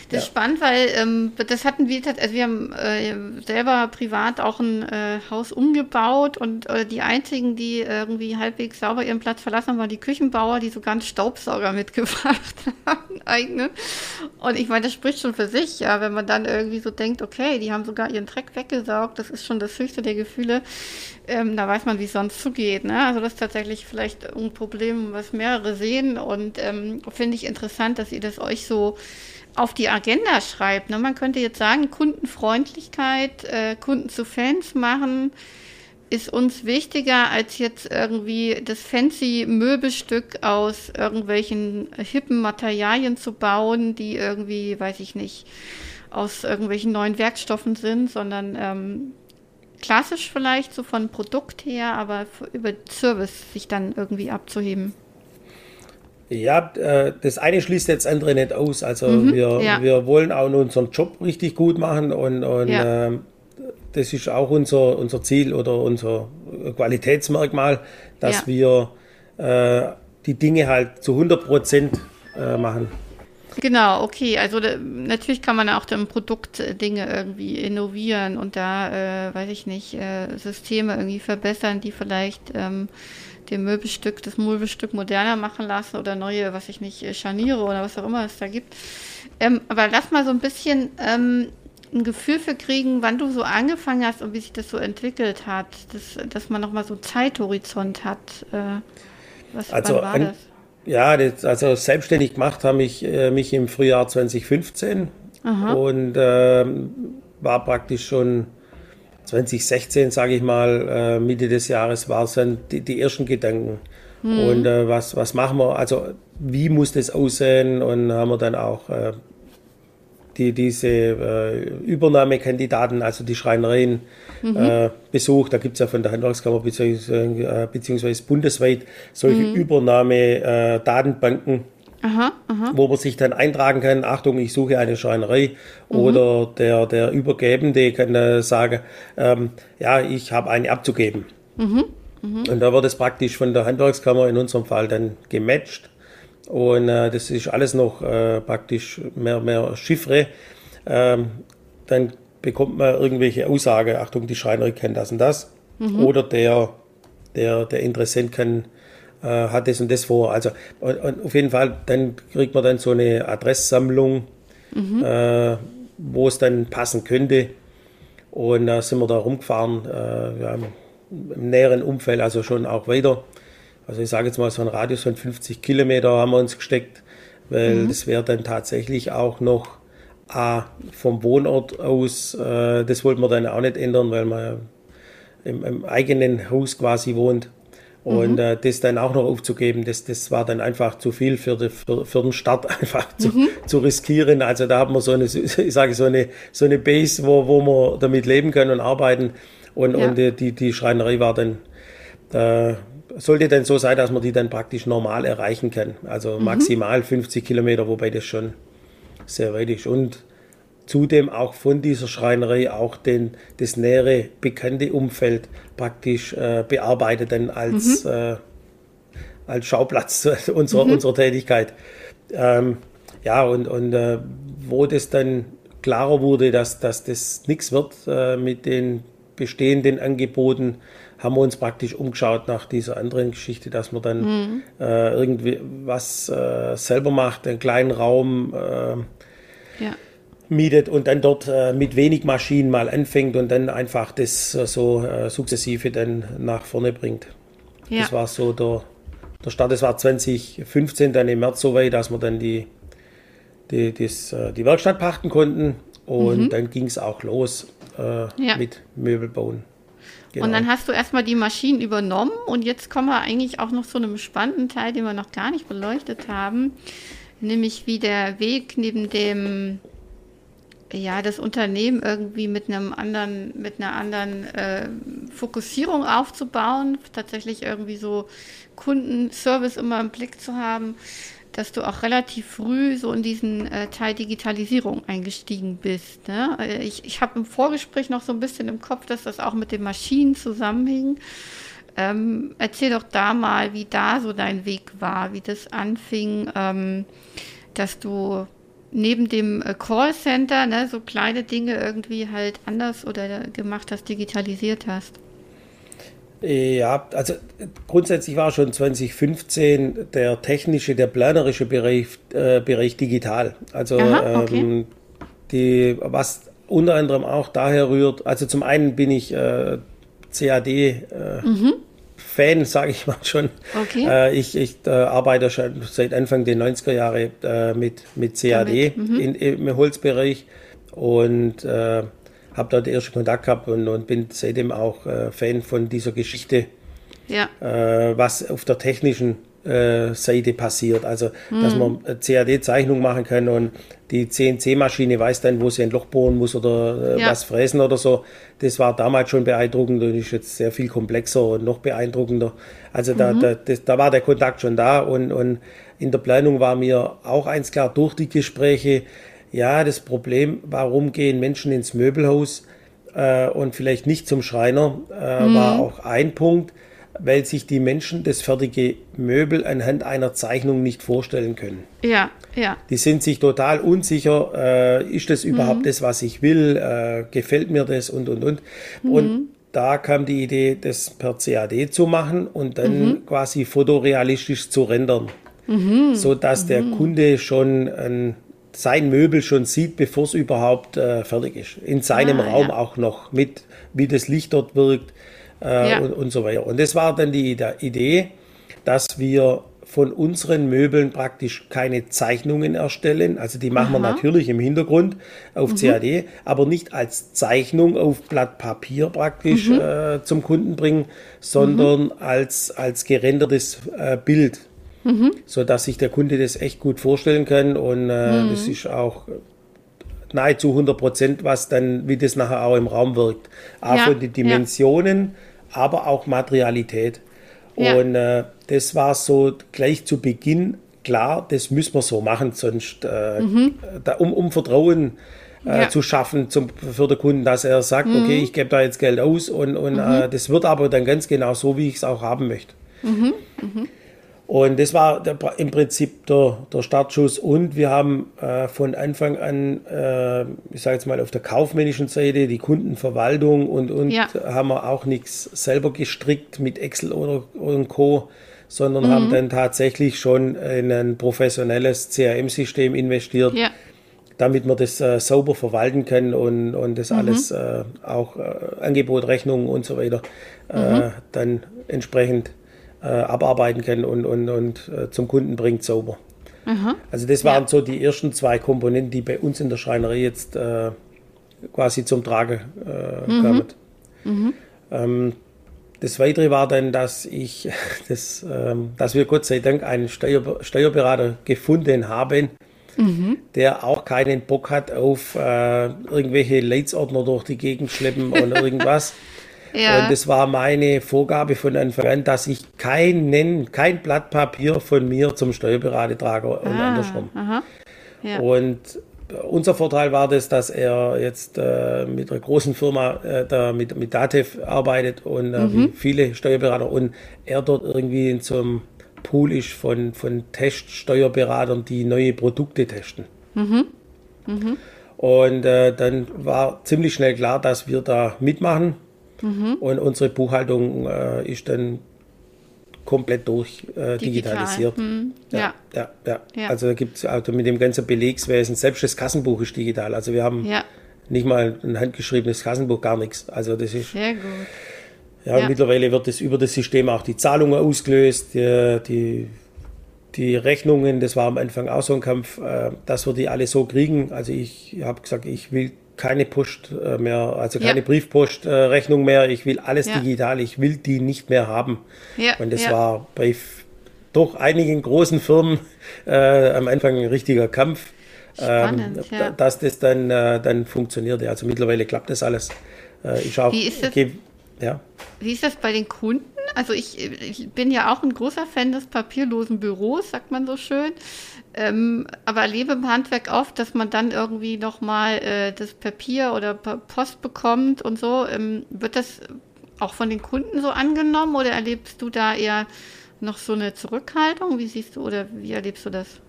Das ist spannend, weil ähm, das hatten wir, also wir haben äh, selber privat auch ein äh, Haus umgebaut und äh, die einzigen, die irgendwie halbwegs sauber ihren Platz verlassen haben, waren die Küchenbauer, die so ganz Staubsauger mitgebracht haben, eigene. Und ich meine, das spricht schon für sich, ja, wenn man dann irgendwie so denkt, okay, die haben sogar ihren Dreck weggesaugt, das ist schon das höchste der Gefühle. Ähm, da weiß man, wie es sonst zugeht. Ne? Also das ist tatsächlich vielleicht ein Problem, was mehrere sehen und ähm, finde ich interessant, dass ihr das euch so auf die Agenda schreibt. Ne? Man könnte jetzt sagen, Kundenfreundlichkeit, äh, Kunden zu Fans machen, ist uns wichtiger, als jetzt irgendwie das fancy Möbelstück aus irgendwelchen hippen Materialien zu bauen, die irgendwie, weiß ich nicht, aus irgendwelchen neuen Werkstoffen sind, sondern ähm, klassisch vielleicht so von Produkt her, aber über Service sich dann irgendwie abzuheben. Ja, äh, das eine schließt jetzt das andere nicht aus. Also mhm, wir, ja. wir wollen auch unseren Job richtig gut machen und, und ja. äh, das ist auch unser, unser Ziel oder unser Qualitätsmerkmal, dass ja. wir äh, die Dinge halt zu 100 Prozent äh, machen. Genau, okay. Also da, natürlich kann man auch im Produkt äh, Dinge irgendwie innovieren und da, äh, weiß ich nicht, Systeme irgendwie verbessern, die vielleicht ähm, dem Möbelstück, das Möbelstück moderner machen lassen oder neue, was ich nicht, Scharniere oder was auch immer es da gibt. Ähm, aber lass mal so ein bisschen ähm, ein Gefühl für kriegen, wann du so angefangen hast und wie sich das so entwickelt hat, dass, dass man nochmal so Zeithorizont hat. Äh, was also, war das? Ja, das, also selbstständig gemacht habe ich äh, mich im Frühjahr 2015 Aha. und äh, war praktisch schon 2016, sage ich mal, äh, Mitte des Jahres, waren es dann die, die, ersten Gedanken. Mhm. Und äh, was, was machen wir, also wie muss das aussehen? Und haben wir dann auch äh, die, diese äh, Übernahmekandidaten, also die Schreinereien, mhm. äh, besucht. Da gibt es ja von der Handwerkskammer beziehungsweise, äh, beziehungsweise bundesweit solche mhm. Übernahme-Datenbanken aha, aha. wo man sich dann eintragen kann, Achtung, ich suche eine Schreinerei mhm. oder der, der Übergebende kann da sagen, ähm, ja, ich habe eine abzugeben. Mhm. Mhm. Und da wird es praktisch von der Handwerkskammer in unserem Fall dann gematcht und äh, das ist alles noch äh, praktisch mehr, mehr Chiffre. Ähm, dann bekommt man irgendwelche Aussage, Achtung, die Schreinerei kennt das und das. Mhm. Oder der, der, der Interessent kann äh, hat das und das vor. Also und, und auf jeden Fall, dann kriegt man dann so eine Adresssammlung, mhm. äh, wo es dann passen könnte. Und da sind wir da rumgefahren, äh, ja, im näheren Umfeld, also schon auch weiter. Also ich sage jetzt mal so ein Radius von 50 Kilometer haben wir uns gesteckt, weil mhm. das wäre dann tatsächlich auch noch A, vom Wohnort aus, äh, das wollten wir dann auch nicht ändern, weil man im, im eigenen Haus quasi wohnt. Und mhm. äh, das dann auch noch aufzugeben, das, das war dann einfach zu viel für, die, für, für den Start einfach zu, mhm. zu riskieren. Also da haben wir so eine, ich sage so eine, so eine Base, wo, wo wir damit leben können und arbeiten. Und, ja. und die, die Schreinerei war dann, da sollte dann so sein, dass man die dann praktisch normal erreichen kann. Also mhm. maximal 50 Kilometer, wobei das schon sehr weit ist. Und zudem auch von dieser Schreinerei auch den, das nähere bekannte Umfeld praktisch äh, bearbeitet dann als, mhm. äh, als Schauplatz unserer, mhm. unserer Tätigkeit. Ähm, ja, und, und äh, wo das dann klarer wurde, dass, dass das nichts wird äh, mit den bestehenden Angeboten, haben wir uns praktisch umgeschaut nach dieser anderen Geschichte, dass man dann mhm. äh, irgendwie was äh, selber macht, einen kleinen Raum. Ja mietet und dann dort äh, mit wenig Maschinen mal anfängt und dann einfach das äh, so äh, sukzessive dann nach vorne bringt. Ja. Das war so der, der Start. Das war 2015 dann im März so weit, dass wir dann die, die, das, äh, die Werkstatt pachten konnten. Und mhm. dann ging es auch los äh, ja. mit Möbelbauen. Genau. Und dann hast du erstmal die Maschinen übernommen und jetzt kommen wir eigentlich auch noch zu einem spannenden Teil, den wir noch gar nicht beleuchtet haben, nämlich wie der Weg neben dem ja, das Unternehmen irgendwie mit einem anderen, mit einer anderen äh, Fokussierung aufzubauen, tatsächlich irgendwie so Kundenservice immer im Blick zu haben, dass du auch relativ früh so in diesen äh, Teil Digitalisierung eingestiegen bist. Ne? Äh, ich, ich habe im Vorgespräch noch so ein bisschen im Kopf, dass das auch mit den Maschinen zusammenhing. Ähm, erzähl doch da mal, wie da so dein Weg war, wie das anfing, ähm, dass du neben dem äh, Callcenter ne, so kleine Dinge irgendwie halt anders oder gemacht hast, digitalisiert hast? Ja, also grundsätzlich war schon 2015 der technische, der planerische Bereich, äh, Bereich digital. Also Aha, okay. ähm, die, was unter anderem auch daher rührt, also zum einen bin ich äh, CAD äh, mhm. Fan, sage ich mal schon. Okay. Äh, ich ich äh, arbeite schon seit Anfang der 90er Jahre äh, mit, mit CAD mhm. in, im Holzbereich und äh, habe dort ersten Kontakt gehabt und, und bin seitdem auch äh, Fan von dieser Geschichte, ja. Äh, was auf der technischen Seite passiert. Also, mhm. dass man CAD-Zeichnung machen kann und die CNC-Maschine weiß dann, wo sie ein Loch bohren muss oder äh, ja. was fräsen oder so. Das war damals schon beeindruckend und ist jetzt sehr viel komplexer und noch beeindruckender. Also da, mhm. da, das, da war der Kontakt schon da und, und in der Planung war mir auch eins klar durch die Gespräche, ja, das Problem, warum gehen Menschen ins Möbelhaus äh, und vielleicht nicht zum Schreiner, äh, mhm. war auch ein Punkt weil sich die Menschen das fertige Möbel anhand einer Zeichnung nicht vorstellen können. Ja, ja. Die sind sich total unsicher, äh, ist das überhaupt mhm. das, was ich will, äh, gefällt mir das und, und, und. Mhm. Und da kam die Idee, das per CAD zu machen und dann mhm. quasi fotorealistisch zu rendern, mhm. so dass der mhm. Kunde schon ein sein Möbel schon sieht, bevor es überhaupt äh, fertig ist. In seinem ah, Raum ja. auch noch mit, wie das Licht dort wirkt, äh, ja. und, und, so weiter. Und das war dann die, die Idee, dass wir von unseren Möbeln praktisch keine Zeichnungen erstellen. Also die machen Aha. wir natürlich im Hintergrund auf mhm. CAD, aber nicht als Zeichnung auf Blatt Papier praktisch mhm. äh, zum Kunden bringen, sondern mhm. als, als gerendertes äh, Bild. Mhm. So dass sich der Kunde das echt gut vorstellen kann und äh, mhm. das ist auch nahezu 100 Prozent, was dann, wie das nachher auch im Raum wirkt. Auch ja. von den Dimensionen, ja. aber auch Materialität. Ja. Und äh, das war so gleich zu Beginn klar, das müssen wir so machen, sonst, äh, mhm. da, um, um Vertrauen äh, ja. zu schaffen zum, für den Kunden, dass er sagt, mhm. okay, ich gebe da jetzt Geld aus und, und mhm. äh, das wird aber dann ganz genau so, wie ich es auch haben möchte. Und das war der, im Prinzip der, der, Startschuss. Und wir haben äh, von Anfang an, äh, ich sage jetzt mal auf der kaufmännischen Seite, die Kundenverwaltung und, und ja. haben wir auch nichts selber gestrickt mit Excel oder, oder Co., sondern mhm. haben dann tatsächlich schon in ein professionelles CRM-System investiert. Ja. damit wir das äh, sauber verwalten können und, und das mhm. alles äh, auch äh, Angebot, Rechnungen und so weiter äh, mhm. dann entsprechend äh, abarbeiten kann und, und, und äh, zum Kunden bringt sauber. Aha. Also das waren ja. so die ersten zwei Komponenten, die bei uns in der Schreinerei jetzt äh, quasi zum Trage äh, mhm. kamen. Mhm. Ähm, das Weitere war dann, dass ich, das, ähm, dass wir Gott sei Dank einen Steuer, Steuerberater gefunden haben, mhm. der auch keinen Bock hat auf äh, irgendwelche Leitsordner durch die Gegend schleppen oder irgendwas. Ja. Und es war meine Vorgabe von Anfang an, dass ich keinen, kein Blatt Papier von mir zum Steuerberater trage und ah, andersrum. Ja. Und unser Vorteil war das, dass er jetzt äh, mit einer großen Firma äh, da mit, mit Datev arbeitet und äh, mhm. viele Steuerberater und er dort irgendwie in so einem Pool ist von, von Teststeuerberatern, die neue Produkte testen. Mhm. Mhm. Und äh, dann war ziemlich schnell klar, dass wir da mitmachen. Mhm. Und unsere Buchhaltung äh, ist dann komplett durch äh, digitalisiert. Hm. Ja. Ja. ja. Ja, ja, Also da gibt es also mit dem ganzen Belegswesen, selbst das Kassenbuch ist digital. Also wir haben nicht mal ein handgeschriebenes Kassenbuch, gar nichts. Also das ist. Sehr gut. Ja, ja. mittlerweile wird es über das System auch die Zahlungen ausgelöst, die, die, die, Rechnungen, das war am Anfang auch so ein Kampf, äh, dass wir die alle so kriegen. Also ich habe gesagt, ich will keine Post äh, mehr, also keine ja. Briefpostrechnung mehr, ich will alles ja. digital, ich will die nicht mehr haben. Ja. Und das war bei doch einigen großen Firmen äh, am Anfang ein richtiger Kampf. Spannend, ähm, ja. dass das dann, äh, dann funktioniert. Also mittlerweile klappt das alles. Äh, ich auch, Wie ist das? Okay, ja. Wie ist das bei den Kunden? Also ich, ich, bin ja auch ein großer Fan des papierlosen Büros, sagt man so schön. Ähm, aber erlebe im Handwerk oft, dass man dann irgendwie nochmal äh, das Papier oder Post bekommt und so. Ähm, wird das auch von den Kunden so angenommen oder erlebst du da eher noch so eine Zurückhaltung? Wie siehst du oder wie erlebst du das?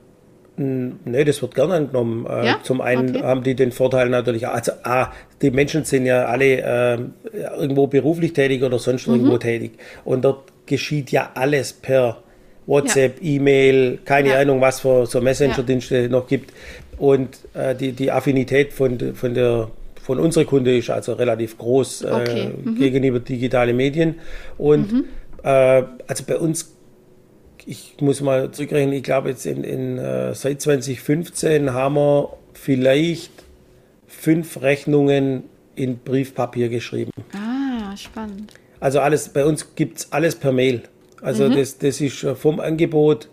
Nee, das wird gerne angenommen. Äh, ja? Zum einen okay. haben die den Vorteil natürlich, also A, die Menschen sind ja alle äh, irgendwo beruflich tätig oder sonst mhm. irgendwo tätig. Und dort geschieht ja alles per WhatsApp, ja. E-Mail, keine ja. Ahnung, was für so Messenger-Dienste noch gibt. Und äh, die, die Affinität von, von, der, von unserer Kunde ist also relativ groß äh, okay. mhm. gegenüber digitale Medien. Und mhm. äh, also bei uns ich muss mal zurückrechnen, ich glaube jetzt in, in äh, seit 2015 haben wir vielleicht fünf Rechnungen in Briefpapier geschrieben. Ah, spannend. Also alles, bei uns gibt es alles per Mail. Also mhm. das, das ist vom Angebot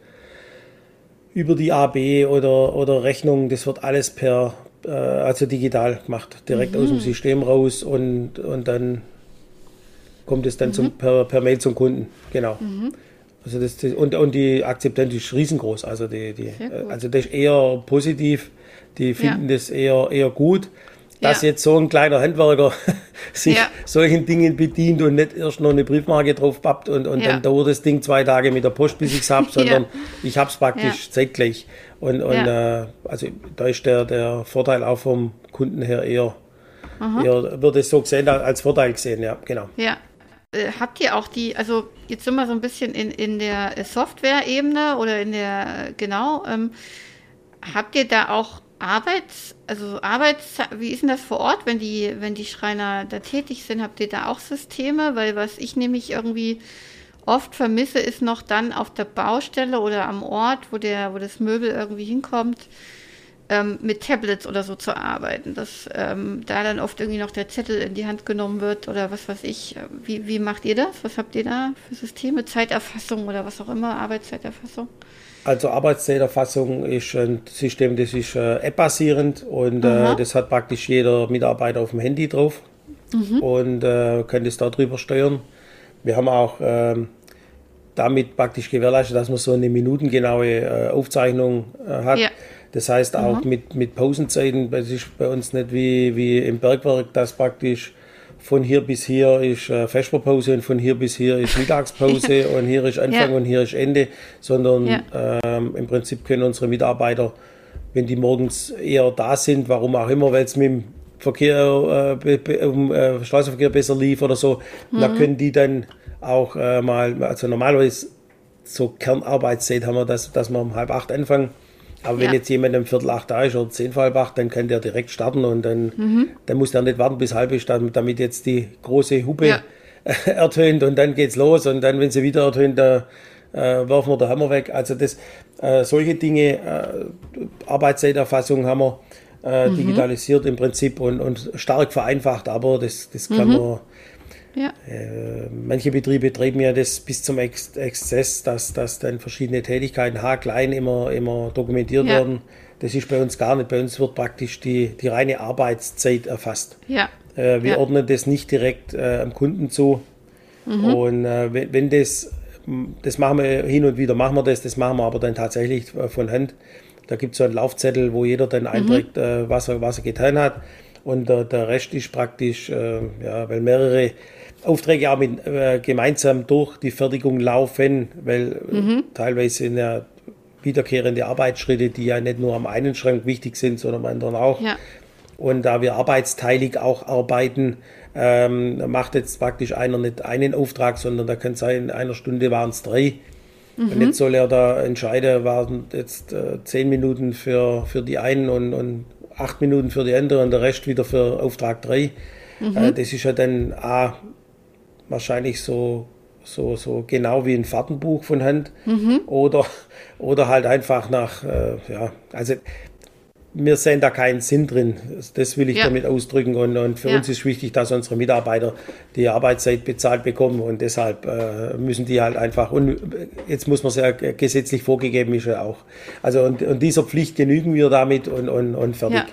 über die AB oder, oder Rechnung, das wird alles per, äh, also digital gemacht, direkt mhm. aus dem System raus und, und dann kommt es dann mhm. zum, per, per Mail zum Kunden. Genau. Mhm. Also das, und, und die Akzeptanz ist riesengroß. Also, die, die, also das ist eher positiv. Die finden ja. das eher, eher gut, dass ja. jetzt so ein kleiner Handwerker sich ja. solchen Dingen bedient und nicht erst noch eine Briefmarke drauf pappt und, und dann dauert das Ding zwei Tage mit der Post, bis ich es habe, sondern ich habe es praktisch zeitgleich. Und, und äh, also da ist der, der Vorteil auch vom Kunden her eher, eher wird es so gesehen als Vorteil gesehen, ja, genau. Ja, äh, habt ihr auch die, also jetzt sind wir so ein bisschen in, in der Software-Ebene oder in der, genau, ähm, habt ihr da auch Arbeits, also Arbeits, wie ist denn das vor Ort, wenn die, wenn die Schreiner da tätig sind, habt ihr da auch Systeme? Weil was ich nämlich irgendwie oft vermisse, ist noch dann auf der Baustelle oder am Ort, wo der, wo das Möbel irgendwie hinkommt, ähm, mit Tablets oder so zu arbeiten, dass ähm, da dann oft irgendwie noch der Zettel in die Hand genommen wird oder was weiß ich. Wie, wie macht ihr das? Was habt ihr da für Systeme? Zeiterfassung oder was auch immer, Arbeitszeiterfassung? Also Arbeitszeiterfassung ist ein System, das ist äh, app-basierend und äh, das hat praktisch jeder Mitarbeiter auf dem Handy drauf mhm. und äh, kann das darüber steuern. Wir haben auch ähm, damit praktisch gewährleistet, dass man so eine minutengenaue äh, Aufzeichnung äh, hat. Ja. Das heißt auch mhm. mit, mit Pausenzeiten, das ist bei uns nicht wie, wie im Bergwerk, dass praktisch von hier bis hier ist äh, Vesperpause und von hier bis hier ist Mittagspause und hier ist Anfang ja. und hier ist Ende, sondern ja. ähm, im Prinzip können unsere Mitarbeiter, wenn die morgens eher da sind, warum auch immer, weil es mit dem Verkehr, äh, um, äh, Straßenverkehr besser lief oder so, mhm. da können die dann auch äh, mal, also normalerweise so Kernarbeitszeit haben wir, dass, dass wir um halb acht anfangen aber ja. wenn jetzt jemand um Viertel acht da ist oder zehn vor halb acht, dann kann der direkt starten und dann, mhm. dann muss der nicht warten bis halb ist, damit jetzt die große Hupe ja. ertönt und dann geht's los und dann, wenn sie wieder ertönt, da äh, werfen wir den Hammer weg. Also das, äh, solche Dinge, äh, Arbeitszeiterfassung haben wir äh, mhm. digitalisiert im Prinzip und, und stark vereinfacht, aber das, das kann mhm. man ja. Äh, manche Betriebe treiben ja das bis zum Ex Exzess, dass, dass dann verschiedene Tätigkeiten haarklein immer, immer dokumentiert ja. werden. Das ist bei uns gar nicht. Bei uns wird praktisch die, die reine Arbeitszeit erfasst. Ja. Äh, wir ja. ordnen das nicht direkt äh, am Kunden zu. Mhm. Und äh, wenn, wenn, das, das machen wir hin und wieder, machen wir das, das machen wir aber dann tatsächlich äh, von Hand. Da gibt es so einen Laufzettel, wo jeder dann mhm. einträgt, mhm. was, er, was er getan hat. Und der Rest ist praktisch, ja, weil mehrere Aufträge auch mit, äh, gemeinsam durch die Fertigung laufen, weil mhm. teilweise sind ja wiederkehrende Arbeitsschritte, die ja nicht nur am einen Schrank wichtig sind, sondern am anderen auch. Ja. Und da wir arbeitsteilig auch arbeiten, ähm, macht jetzt praktisch einer nicht einen Auftrag, sondern da kann sein, in einer Stunde waren es drei. Mhm. Und jetzt soll er da entscheiden, waren jetzt äh, zehn Minuten für, für die einen und, und acht Minuten für die anderen und der Rest wieder für Auftrag drei. Mhm. Äh, das ist ja dann A, wahrscheinlich so, so, so genau wie ein Fahrtenbuch von Hand mhm. oder, oder halt einfach nach, äh, ja, also wir sehen da keinen Sinn drin. Das will ich ja. damit ausdrücken. Und, und für ja. uns ist wichtig, dass unsere Mitarbeiter die Arbeitszeit bezahlt bekommen. Und deshalb äh, müssen die halt einfach, und jetzt muss man es ja gesetzlich vorgegeben, ist ja auch. Also, und, und dieser Pflicht genügen wir damit und, und, und fertig.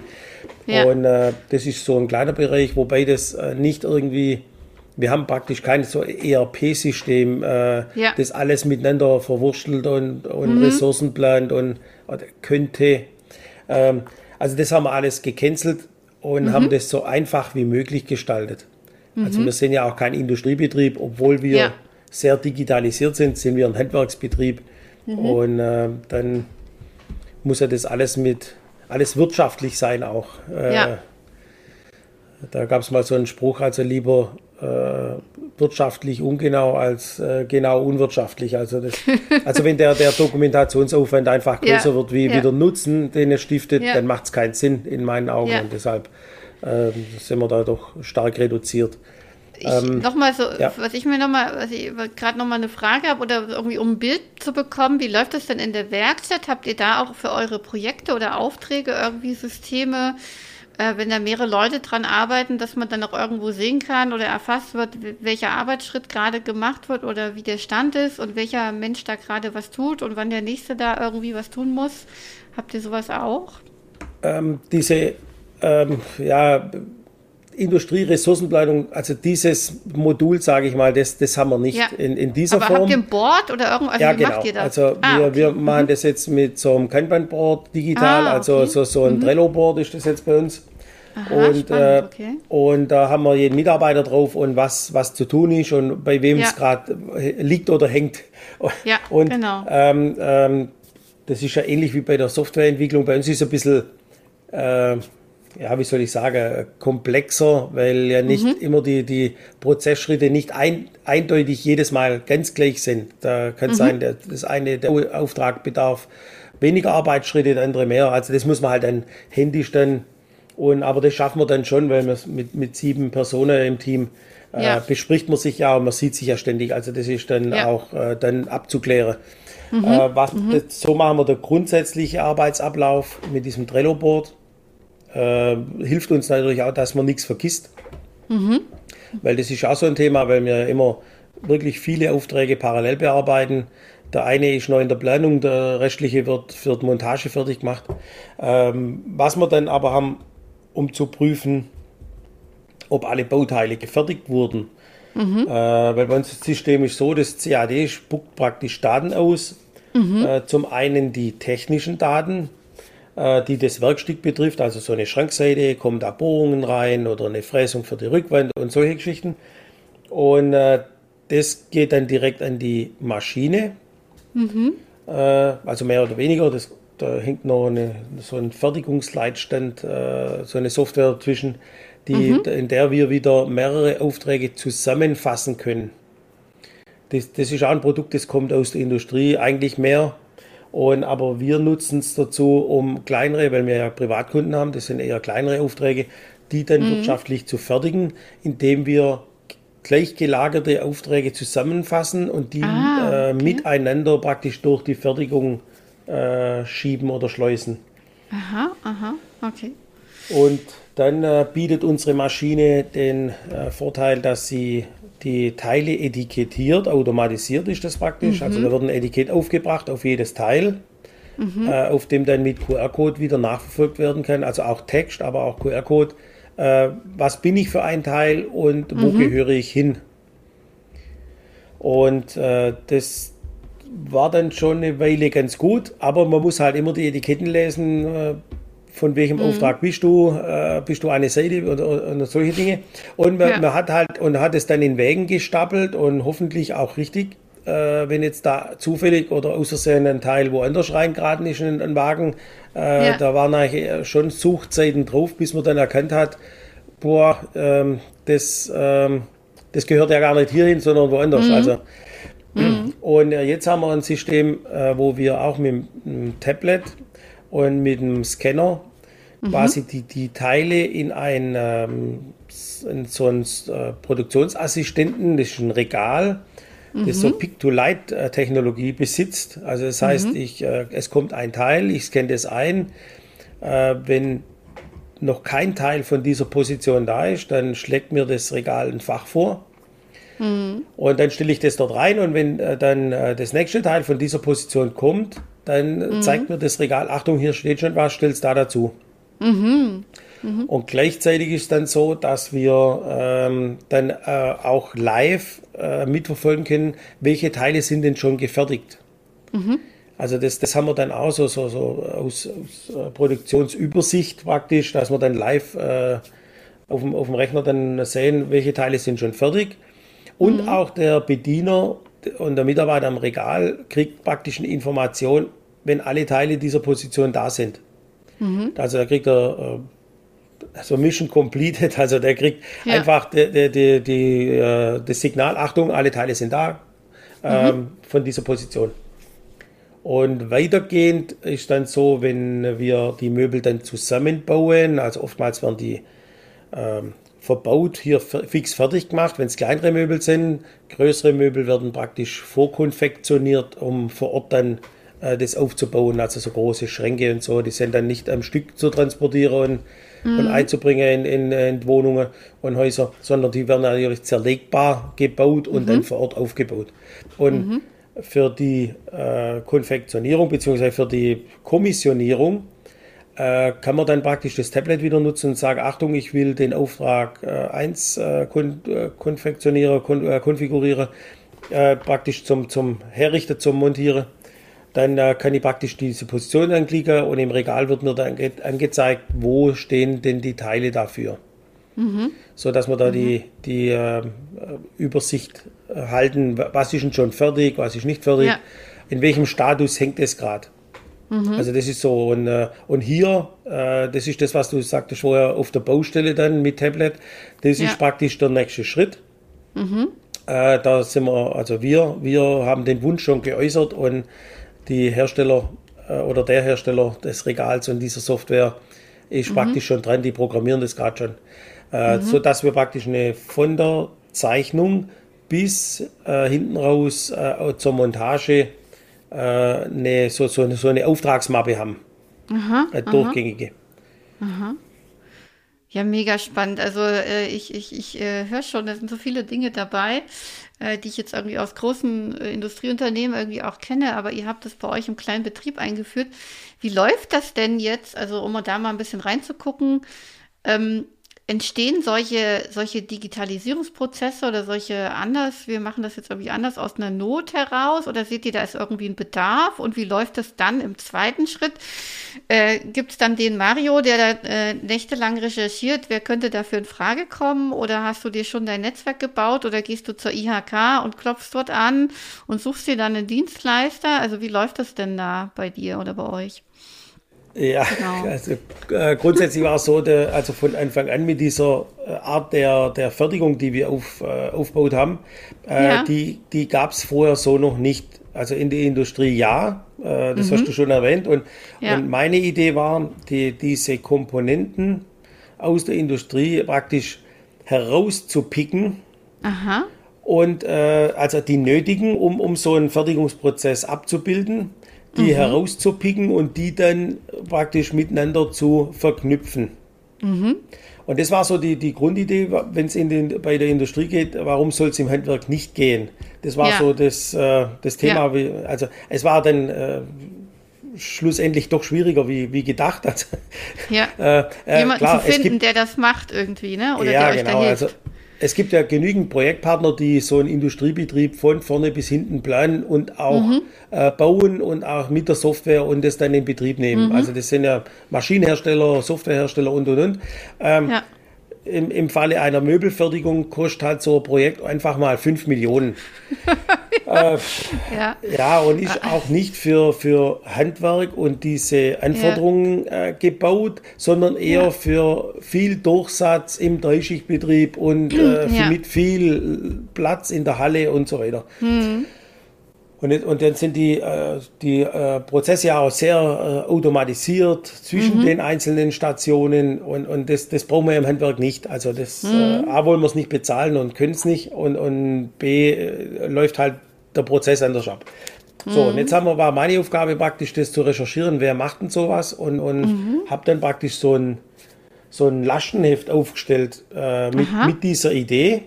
Ja. Und äh, das ist so ein kleiner Bereich, wobei das äh, nicht irgendwie wir haben praktisch kein so ERP-System, äh, das alles miteinander verwurschtelt und, und mhm. Ressourcen plant und könnte. Ähm, also das haben wir alles gecancelt und mhm. haben das so einfach wie möglich gestaltet. Also mhm. Also wir sind ja auch kein Industriebetrieb, obwohl wir ja. sehr digitalisiert sind, sind wir ein Handwerksbetrieb. Mhm. Und äh, dann muss ja das alles mit, alles wirtschaftlich sein auch. Äh, ja. Da gab es mal so einen Spruch, also lieber äh, wirtschaftlich ungenau als äh, genau unwirtschaftlich. Also, das, also wenn der, der Dokumentationsaufwand einfach größer ja, wird, wie, ja. wie der Nutzen, den es stiftet, ja. dann macht es keinen Sinn in meinen Augen. Und deshalb äh, sind wir da doch stark reduziert. Ähm, nochmal so, ja. was ich mir nochmal, was ich gerade nochmal eine Frage habe oder irgendwie um ein Bild zu bekommen, wie läuft das denn in der Werkstatt? Habt ihr da auch für eure Projekte oder Aufträge irgendwie Systeme, äh, wenn da mehrere Leute dran arbeiten, dass man dann auch irgendwo sehen kann oder erfasst wird, welcher Arbeitsschritt gerade gemacht wird oder wie der Stand ist und welcher Mensch da gerade was tut und wann der nächste da irgendwie was tun muss. Habt ihr sowas auch? Ähm, diese ähm, ja, Industrieressourcenplanung, also dieses Modul, sage ich mal, das, das haben wir nicht ja. in, in dieser Aber Form. Habt ihr ein Board oder irgendwas? Also ja, genau. Macht ihr das? Also ah, wir, okay. wir machen mhm. das jetzt mit so einem Kanban-Board digital, ah, also okay. also so, so ein mhm. Trello-Board ist das jetzt bei uns. Aha, und, spannend, äh, okay. und da haben wir jeden Mitarbeiter drauf und was, was zu tun ist und bei wem ja. es gerade liegt oder hängt. Ja, und, genau. Ähm, ähm, das ist ja ähnlich wie bei der Softwareentwicklung. Bei uns ist es ein bisschen, äh, ja, wie soll ich sagen, komplexer, weil ja nicht mhm. immer die, die Prozessschritte nicht ein, eindeutig jedes Mal ganz gleich sind. Da kann mhm. sein, der, das eine, der Auftrag bedarf weniger Arbeitsschritte, der andere mehr. Also das muss man halt dann händisch dann und, aber das schaffen wir dann schon, weil wir mit, mit sieben Personen im Team äh, ja. bespricht man sich ja und man sieht sich ja ständig. Also das ist dann ja. auch äh, dann abzuklären. Mhm. Äh, was, mhm. das, so machen wir den grundsätzlichen Arbeitsablauf mit diesem Trello-Board. Äh, hilft uns natürlich auch, dass man nichts vergisst. Mhm. Weil das ist auch so ein Thema, weil wir immer wirklich viele Aufträge parallel bearbeiten. Der eine ist noch in der Planung, der restliche wird für die Montage fertig gemacht. Ähm, was wir dann aber haben, um zu prüfen, ob alle Bauteile gefertigt wurden. Mhm. Äh, weil bei uns das System ist so, das CAD spuckt praktisch Daten aus. Mhm. Äh, zum einen die technischen Daten, äh, die das Werkstück betrifft, also so eine Schrankseite, kommen da Bohrungen rein oder eine Fräsung für die Rückwand und solche Geschichten. Und äh, das geht dann direkt an die Maschine. Mhm. Äh, also mehr oder weniger, das da hängt noch eine, so ein Fertigungsleitstand, äh, so eine Software dazwischen, die, mhm. in der wir wieder mehrere Aufträge zusammenfassen können. Das, das ist auch ein Produkt, das kommt aus der Industrie, eigentlich mehr. Und, aber wir nutzen es dazu, um kleinere, weil wir ja Privatkunden haben, das sind eher kleinere Aufträge, die dann mhm. wirtschaftlich zu fertigen, indem wir gleich gelagerte Aufträge zusammenfassen und die ah, okay. äh, miteinander praktisch durch die Fertigung äh, schieben oder schleusen. Aha, aha, okay. Und dann äh, bietet unsere Maschine den äh, Vorteil, dass sie die Teile etikettiert, automatisiert ist das praktisch. Mhm. Also da wird ein Etikett aufgebracht auf jedes Teil, mhm. äh, auf dem dann mit QR-Code wieder nachverfolgt werden kann. Also auch Text, aber auch QR-Code. Äh, was bin ich für ein Teil und wo mhm. gehöre ich hin? Und äh, das, war dann schon eine Weile ganz gut, aber man muss halt immer die Etiketten lesen, äh, von welchem mhm. Auftrag bist du, äh, bist du eine Seite oder, oder solche Dinge. Und man, ja. man, hat halt und hat es dann in Wägen gestapelt und hoffentlich auch richtig. Äh, wenn jetzt da zufällig oder aus Versehen ein Teil woanders reingeraten ist in einen Wagen, ja. da waren eigentlich schon Suchzeiten drauf, bis man dann erkannt hat, boah, ähm, das, ähm, das gehört ja gar nicht hierhin, sondern woanders. Mhm. Also Mhm. Und äh, jetzt haben wir ein System, äh, wo wir auch mit einem Tablet und mit einem Scanner mhm. quasi die, die Teile in ein ähm, in so einen äh, Produktionsassistenten, das ist ein Regal, mhm. das so Pick-to-Light-Technologie besitzt. Also das heißt, mhm. ich, es kommt ein Teil, ich scanne das ein. Wenn noch kein Teil von dieser Position da ist, dann schlägt mir das Regal ein Fach vor. Mhm. Und dann stelle ich das dort rein und wenn äh, dann äh, das nächste Teil von dieser Position kommt, dann mhm. zeigt mir das Regal, Achtung, hier steht schon was, stell's da dazu. Mhm. Mhm. Und gleichzeitig ist dann so, dass wir ähm, dann äh, auch live äh, mitverfolgen können, welche Teile sind denn schon gefertigt. Mhm. Also das, das haben wir dann auch so, so, so aus, aus äh, Produktionsübersicht praktisch, dass wir dann live äh, auf, dem, auf dem Rechner dann sehen, welche Teile sind schon fertig. Und mhm. auch der Bediener und der Mitarbeiter am Regal kriegt praktisch eine Information, wenn alle Teile dieser Position da sind. Mhm. Also da kriegt er also Mission completed, also der kriegt ja. einfach die, die, die, die, äh, das Signal, Achtung, alle Teile sind da ähm, mhm. von dieser Position. Und weitergehend ist dann so, wenn wir die Möbel dann zusammenbauen, also oftmals werden die ähm, verbaut, hier fix fertig gemacht, wenn es kleinere Möbel sind. Größere Möbel werden praktisch vorkonfektioniert, um vor Ort dann äh, das aufzubauen. Also so große Schränke und so, die sind dann nicht am Stück zu transportieren und, mhm. und einzubringen in, in, in, Wohnungen und Häuser, sondern die werden natürlich zerlegbar gebaut und mhm. dann vor Ort aufgebaut. Und mhm für die äh, Konfektionierung bzw. für die Kommissionierung äh, kann man dann praktisch das Tablet wieder nutzen und sagen, Achtung, ich will den Auftrag äh, 1 äh, kon äh, kon äh, konfigurieren, praktisch zum, zum Herrichten, zum Montieren. Dann kann ich praktisch diese Position anklicken und im Regal wird mir dann ange angezeigt, wo stehen denn die Teile dafür. Mhm. So dass man da mhm. die, die Übersicht halten, was ist denn schon fertig, was ist nicht fertig, ja. in welchem Status hängt es gerade. Mhm. Also das ist so. Und, äh, und hier, äh, das ist das, was du sagtest vorher auf der Baustelle dann mit Tablet, das ja. ist praktisch der nächste Schritt. Mhm. Äh, da sind wir, also wir, wir haben den Wunsch schon geäußert und die Hersteller oder der Hersteller des Regals und dieser Software ist mhm. praktisch schon dran, die programmieren das gerade schon. Mhm. So dass wir praktisch eine von der Zeichnung bis äh, hinten raus äh, zur Montage äh, eine, so, so, so, eine Auftragsmappe haben. Aha, eine durchgängige. Aha. Ja, mega spannend. Also äh, ich, ich, ich äh, höre schon, da sind so viele Dinge dabei, äh, die ich jetzt irgendwie aus großen äh, Industrieunternehmen irgendwie auch kenne, aber ihr habt das bei euch im kleinen Betrieb eingeführt. Wie läuft das denn jetzt? Also um da mal ein bisschen reinzugucken. Ähm, entstehen solche, solche Digitalisierungsprozesse oder solche anders, wir machen das jetzt irgendwie anders aus einer Not heraus oder seht ihr, da ist irgendwie ein Bedarf und wie läuft das dann im zweiten Schritt? Äh, Gibt es dann den Mario, der da äh, nächtelang recherchiert, wer könnte dafür in Frage kommen oder hast du dir schon dein Netzwerk gebaut oder gehst du zur IHK und klopfst dort an und suchst dir dann einen Dienstleister? Also wie läuft das denn da bei dir oder bei euch? Ja, genau. also äh, grundsätzlich war es so, der, also von Anfang an mit dieser äh, Art der, der Fertigung, die wir auf, äh, aufgebaut haben, äh, ja. die, die gab es vorher so noch nicht. Also in der Industrie ja, äh, das mhm. hast du schon erwähnt. Und, ja. und meine Idee war, die, diese Komponenten aus der Industrie praktisch herauszupicken. Aha. Und äh, also die nötigen, um, um so einen Fertigungsprozess abzubilden die mhm. herauszupicken und die dann praktisch miteinander zu verknüpfen. Mhm. Und das war so die, die Grundidee, wenn es den, bei der Industrie geht, warum soll es im Handwerk nicht gehen? Das war ja. so das, äh, das Thema. Ja. also es war dann äh, schlussendlich doch schwieriger wie, wie gedacht. Also, ja. äh, äh Jemanden klar, zu finden, gibt, der das macht irgendwie, ne? Oder ja, der euch genau, da hilft. Also, es gibt ja genügend Projektpartner, die so einen Industriebetrieb von vorne bis hinten planen und auch mhm. äh, bauen und auch mit der Software und das dann in Betrieb nehmen. Mhm. Also das sind ja Maschinenhersteller, Softwarehersteller und und und. Ähm, ja im, im Falle einer Möbelfertigung kostet halt so ein Projekt einfach mal 5 Millionen. ja. Äh, ja. ja, und ist auch nicht für, für Handwerk und diese Anforderungen ja. äh, gebaut, sondern eher ja. für viel Durchsatz im Dreischichtbetrieb und äh, mit viel Platz in der Halle und so weiter. Mhm. Und, und dann sind die, äh, die äh, Prozesse ja auch sehr äh, automatisiert zwischen mhm. den einzelnen Stationen und, und das, das brauchen wir im Handwerk nicht. Also das mhm. A wollen wir es nicht bezahlen und können es nicht und, und B läuft halt der Prozess anders ab. So, und jetzt haben wir, war meine Aufgabe praktisch, das zu recherchieren, wer macht denn sowas und, und mhm. habe dann praktisch so ein, so ein Laschenheft aufgestellt äh, mit, mit dieser Idee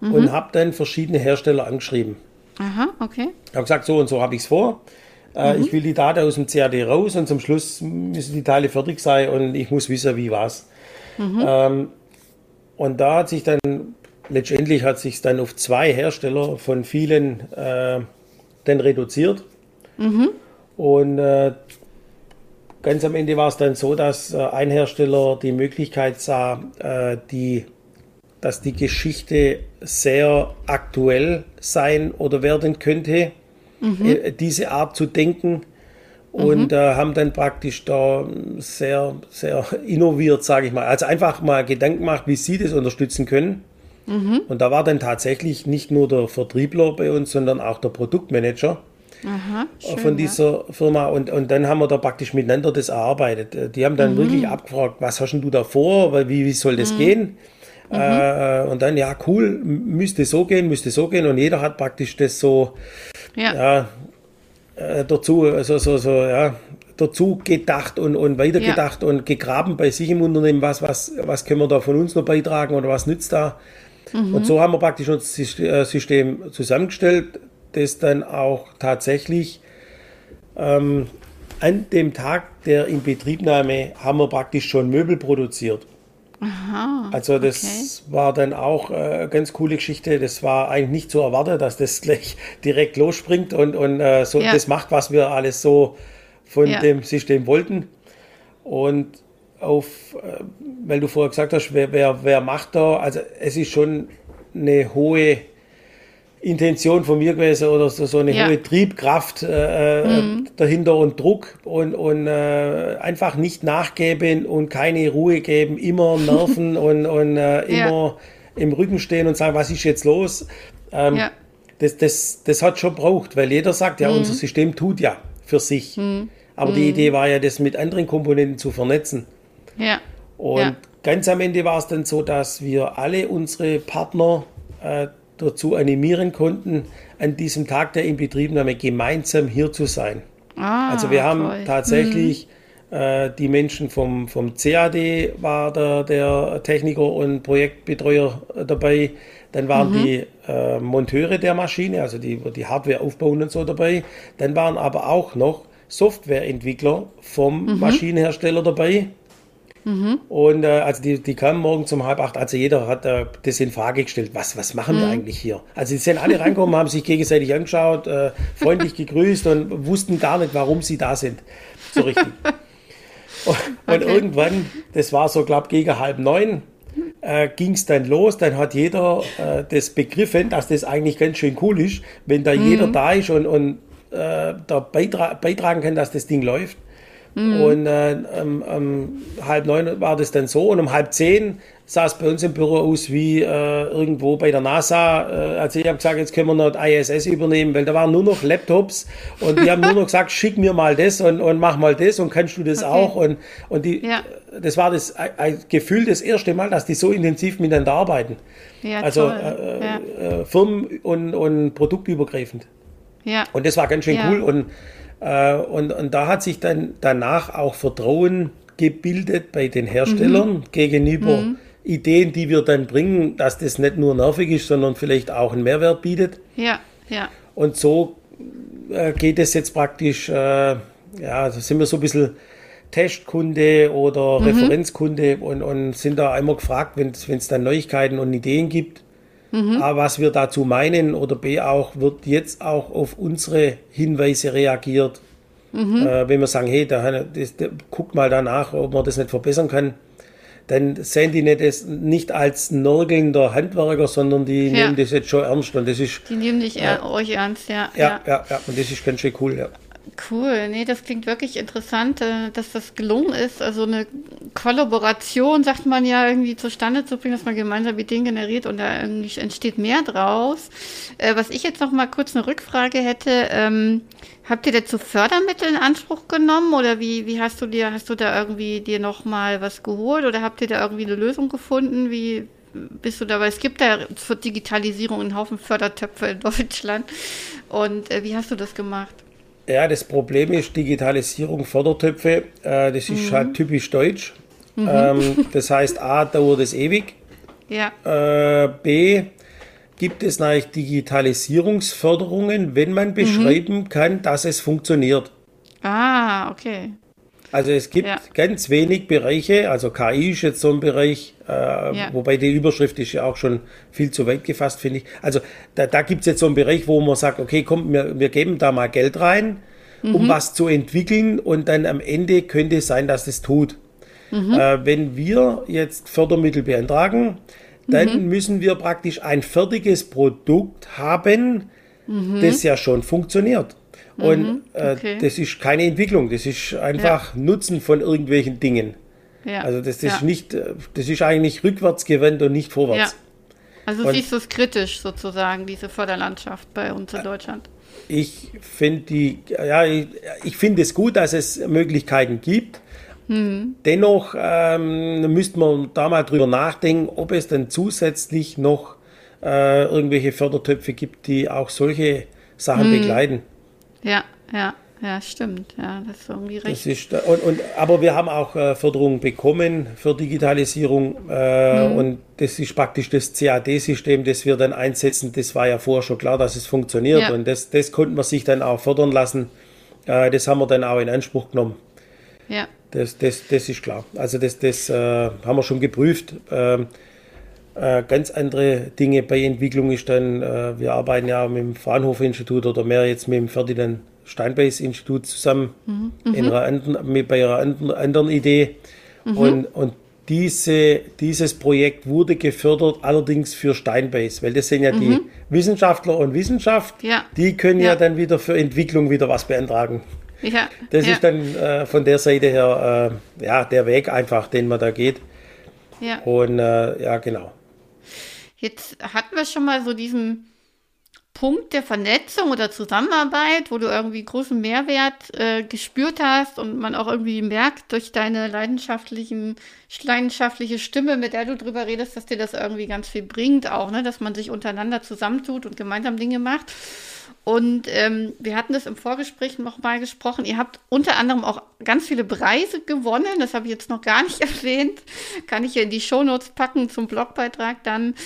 mhm. und habe dann verschiedene Hersteller angeschrieben. Aha, okay. Ich habe gesagt, so und so habe ich es vor. Äh, mhm. Ich will die Daten aus dem CAD raus und zum Schluss müssen die Teile fertig sein und ich muss wissen, wie was. Mhm. Ähm, und da hat sich dann, letztendlich hat sich dann auf zwei Hersteller von vielen äh, dann reduziert. Mhm. Und äh, ganz am Ende war es dann so, dass äh, ein Hersteller die Möglichkeit sah, äh, die, dass die Geschichte sehr aktuell sein oder werden könnte, mhm. Äh, diese Art zu denken. Und mhm. Äh, haben dann praktisch da sehr, sehr innoviert, sage ich mal. Also einfach mal Gedanken gemacht, wie sie das unterstützen können. Mhm. Und da war dann tatsächlich nicht nur der Vertriebler bei uns, sondern auch der Produktmanager. Aha, schön, von dieser ja. Firma und, und dann haben wir da praktisch miteinander das erarbeitet. Die haben dann mhm. wirklich abgefragt, was hast du da vor, wie, wie soll das mhm. gehen? Mhm. Äh, und dann, ja, cool, müsste so gehen, müsste so gehen und jeder hat praktisch das so ja. ja äh, dazu, also so, so, ja, dazu gedacht und, und weitergedacht ja. und gegraben bei sich im Unternehmen, was, was, was können wir da von uns noch beitragen oder was nützt da? Mhm. Und so haben wir praktisch unser äh, System zusammengestellt, das dann auch tatsächlich ähm, an dem Tag der Inbetriebnahme haben wir praktisch schon Möbel produziert. Aha, also das okay. war dann auch eine äh, ganz coole Geschichte. Das war eigentlich nicht zu erwarten, dass das gleich direkt losspringt und, und äh, so ja. das macht, was wir alles so von ja. dem System wollten. Und auf, äh, weil du vorher gesagt hast, wer, wer, wer macht da, also es ist schon eine hohe Intention von mir gewesen oder so, so eine ja. hohe Triebkraft äh, äh, mhm. dahinter und Druck und, und äh, einfach nicht nachgeben und keine Ruhe geben, immer nerven und, und äh, immer ja. im Rücken stehen und sagen, was ist jetzt los? Ähm, ja. das, das, das hat schon braucht, weil jeder sagt, ja, mhm. unser System tut ja für sich. Mhm. Aber die mhm. Idee war ja, das mit anderen Komponenten zu vernetzen. Ja. Und ganz am Ende war es dann so, dass wir alle unsere Partner äh, dazu animieren konnten, an diesem Tag der Inbetriebnahme gemeinsam hier zu sein. Ah, also wir haben toll. tatsächlich mhm. äh, die Menschen vom, vom CAD war der, der Techniker und Projektbetreuer dabei. Dann waren mhm. die äh, Monteure der Maschine, also die die Hardware aufbauen und so dabei. Dann waren aber auch noch Softwareentwickler vom mhm. Maschinenhersteller dabei. Mhm. Und äh, also die, die kamen morgen um halb acht, also jeder hat äh, das in Frage gestellt, was, was machen mhm. wir eigentlich hier? Also sie sind alle reingekommen, haben sich gegenseitig angeschaut, äh, freundlich gegrüßt und wussten gar nicht, warum sie da sind. So richtig. und, okay. irgendwann, das war so, glaube gegen halb neun, äh, ging es dann los. Dann hat jeder äh, das begriffen, dass das eigentlich ganz schön cool ist, wenn da mhm. jeder da ist und, und äh, da beitra beitragen kann, dass das Ding läuft. Mhm. Und äh, um, um, halb neun war das dann so und um halb zehn sah es bei uns im Büro aus wie äh, irgendwo bei der NASA. Äh, also ich habe gesagt, jetzt können wir noch ISS übernehmen, weil da waren nur noch Laptops und die haben nur noch gesagt, schick mir mal das und, und mach mal das und kannst du das okay. auch. Und, und die, ja. das war das ein Gefühl das erste Mal, dass die so intensiv miteinander arbeiten. Ja, also äh, ja. Äh, Firmen- und, und produktübergreifend. Ja. Und das war ganz schön cool und äh, und, und da hat sich dann danach auch Vertrauen gebildet bei den Herstellern mhm. gegenüber mhm. Ideen, die wir dann bringen, dass das nicht nur nervig ist, sondern vielleicht auch einen Mehrwert bietet. Ja, ja. Und so äh, geht es jetzt praktisch, äh, ja, also sind wir so ein bisschen Testkunde oder mhm. Referenzkunde und, und sind da einmal gefragt, wenn es dann Neuigkeiten und Ideen gibt. Mhm. A, was wir dazu meinen oder B auch, wird jetzt auch auf unsere Hinweise reagiert. Mhm. Äh, wenn wir sagen, hey, da, das, da, guck mal danach, ob man das nicht verbessern kann, dann sehen die nicht, das nicht als nörgelnder Handwerker, sondern die ja. nehmen das jetzt schon ernst. Und das ist, die nehmen dich äh, euch ernst, ja. Ja, ja, ja, und das ist ganz schön cool, ja. Cool, nee, das klingt wirklich interessant, äh, dass das gelungen ist. Also eine Kollaboration, sagt man ja, irgendwie zustande zu bringen, dass man gemeinsam Ideen generiert und da irgendwie entsteht mehr draus. Äh, was ich jetzt noch mal kurz eine Rückfrage hätte, ähm, habt ihr dazu Fördermittel in Anspruch genommen oder wie, wie hast du dir, hast du da irgendwie dir noch mal was geholt oder habt ihr da irgendwie eine Lösung gefunden? Wie bist du dabei? Es gibt ja für Digitalisierung einen Haufen Fördertöpfe in Deutschland. Und äh, wie hast du das gemacht? Ja, das Problem ist Digitalisierung, Fördertöpfe, äh, das ist mhm. halt typisch deutsch. Mhm. Ähm, das heißt, A, dauert es ewig. Ja. Äh, B, gibt es natürlich Digitalisierungsförderungen, wenn man mhm. beschreiben mhm. kann, dass es funktioniert. Ah, okay. Also es gibt ja. ganz wenig Bereiche, also KI ist jetzt so ein Bereich, äh, ja. wobei die Überschrift ist ja auch schon viel zu weit gefasst, finde ich. Also da, da gibt es jetzt so einen Bereich, wo man sagt, okay, komm, wir, wir geben da mal Geld rein, mhm. um was zu entwickeln und dann am Ende könnte es sein, dass das tut. Mhm. Äh, wenn wir jetzt Fördermittel beantragen, dann mhm. müssen wir praktisch ein fertiges Produkt haben, mhm. das ja schon funktioniert. Und mhm, äh, okay. äh, das ist keine Entwicklung, das ist einfach ja. Nutzen von irgendwelchen Dingen. Ja. Also das, das ja. ist nicht, äh, das ist eigentlich rückwärtsgewandt und nicht vorwärts. Also und siehst du es kritisch sozusagen, diese Förderlandschaft bei uns in Deutschland? Ich finde die, ja, ich, ich finde es gut, dass es Möglichkeiten gibt. Mhm. Dennoch ähm, müsste man da mal drüber nachdenken, ob es dann zusätzlich noch äh, irgendwelche Fördertöpfe gibt, die auch solche Sachen mhm. begleiten. Ja, ja, ja, stimmt. Ja, das ist irgendwie recht. Ist, und, und, aber wir haben auch äh, Förderungen bekommen für Digitalisierung äh, mhm. und das ist praktisch das CAD-System, das wir dann einsetzen. Das war ja vorher schon klar, dass es funktioniert ja. und das, das konnten wir sich dann auch fördern lassen. Äh, das haben wir dann auch in Anspruch genommen. Ja. Das, das, das ist klar. Also das, das äh, haben wir schon geprüft. Äh, ganz andere Dinge bei Entwicklung ist dann, äh, wir arbeiten ja mit dem Fraunhofer-Institut oder mehr jetzt mit dem Ferdinand Steinbeis-Institut zusammen mhm. in einer anderen, mit, bei einer anderen, anderen Idee. Mhm. Und, und diese, dieses Projekt wurde gefördert, allerdings für Steinbeis, weil das sind ja mhm. die Wissenschaftler und Wissenschaft, ja. die können ja. ja. dann wieder für Entwicklung wieder was beantragen. Ja. Das ist dann äh, von der Seite her äh, ja, der Weg einfach, den man da geht. Ja. Und äh, ja, genau. Jetzt hatten wir schon mal so diesen Punkt der Vernetzung oder Zusammenarbeit, wo du irgendwie großen Mehrwert äh, gespürt hast und man auch irgendwie merkt durch deine leidenschaftlichen, leidenschaftliche Stimme, mit der du drüber redest, dass dir das irgendwie ganz viel bringt, auch, ne, dass man sich untereinander zusammentut und gemeinsam Dinge macht. Und ähm, wir hatten das im Vorgespräch noch mal gesprochen. Ihr habt unter anderem auch ganz viele Preise gewonnen. Das habe ich jetzt noch gar nicht erwähnt. Kann ich ja in die Shownotes packen zum Blogbeitrag dann.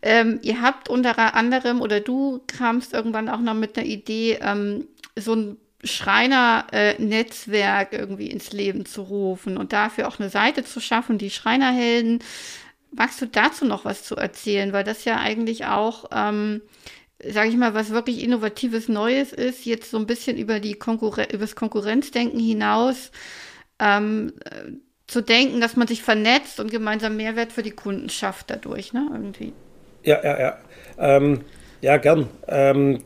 Ähm, ihr habt unter anderem oder du kamst irgendwann auch noch mit einer Idee, ähm, so ein Schreiner-Netzwerk äh, irgendwie ins Leben zu rufen und dafür auch eine Seite zu schaffen, die Schreinerhelden. Magst du dazu noch was zu erzählen? Weil das ja eigentlich auch ähm, sage ich mal, was wirklich innovatives Neues ist, jetzt so ein bisschen über die Konkurren das Konkurrenzdenken hinaus ähm, äh, zu denken, dass man sich vernetzt und gemeinsam Mehrwert für die Kunden schafft dadurch, ne? Irgendwie. Ja, ja, ja. Ähm, ja, gern. Ähm,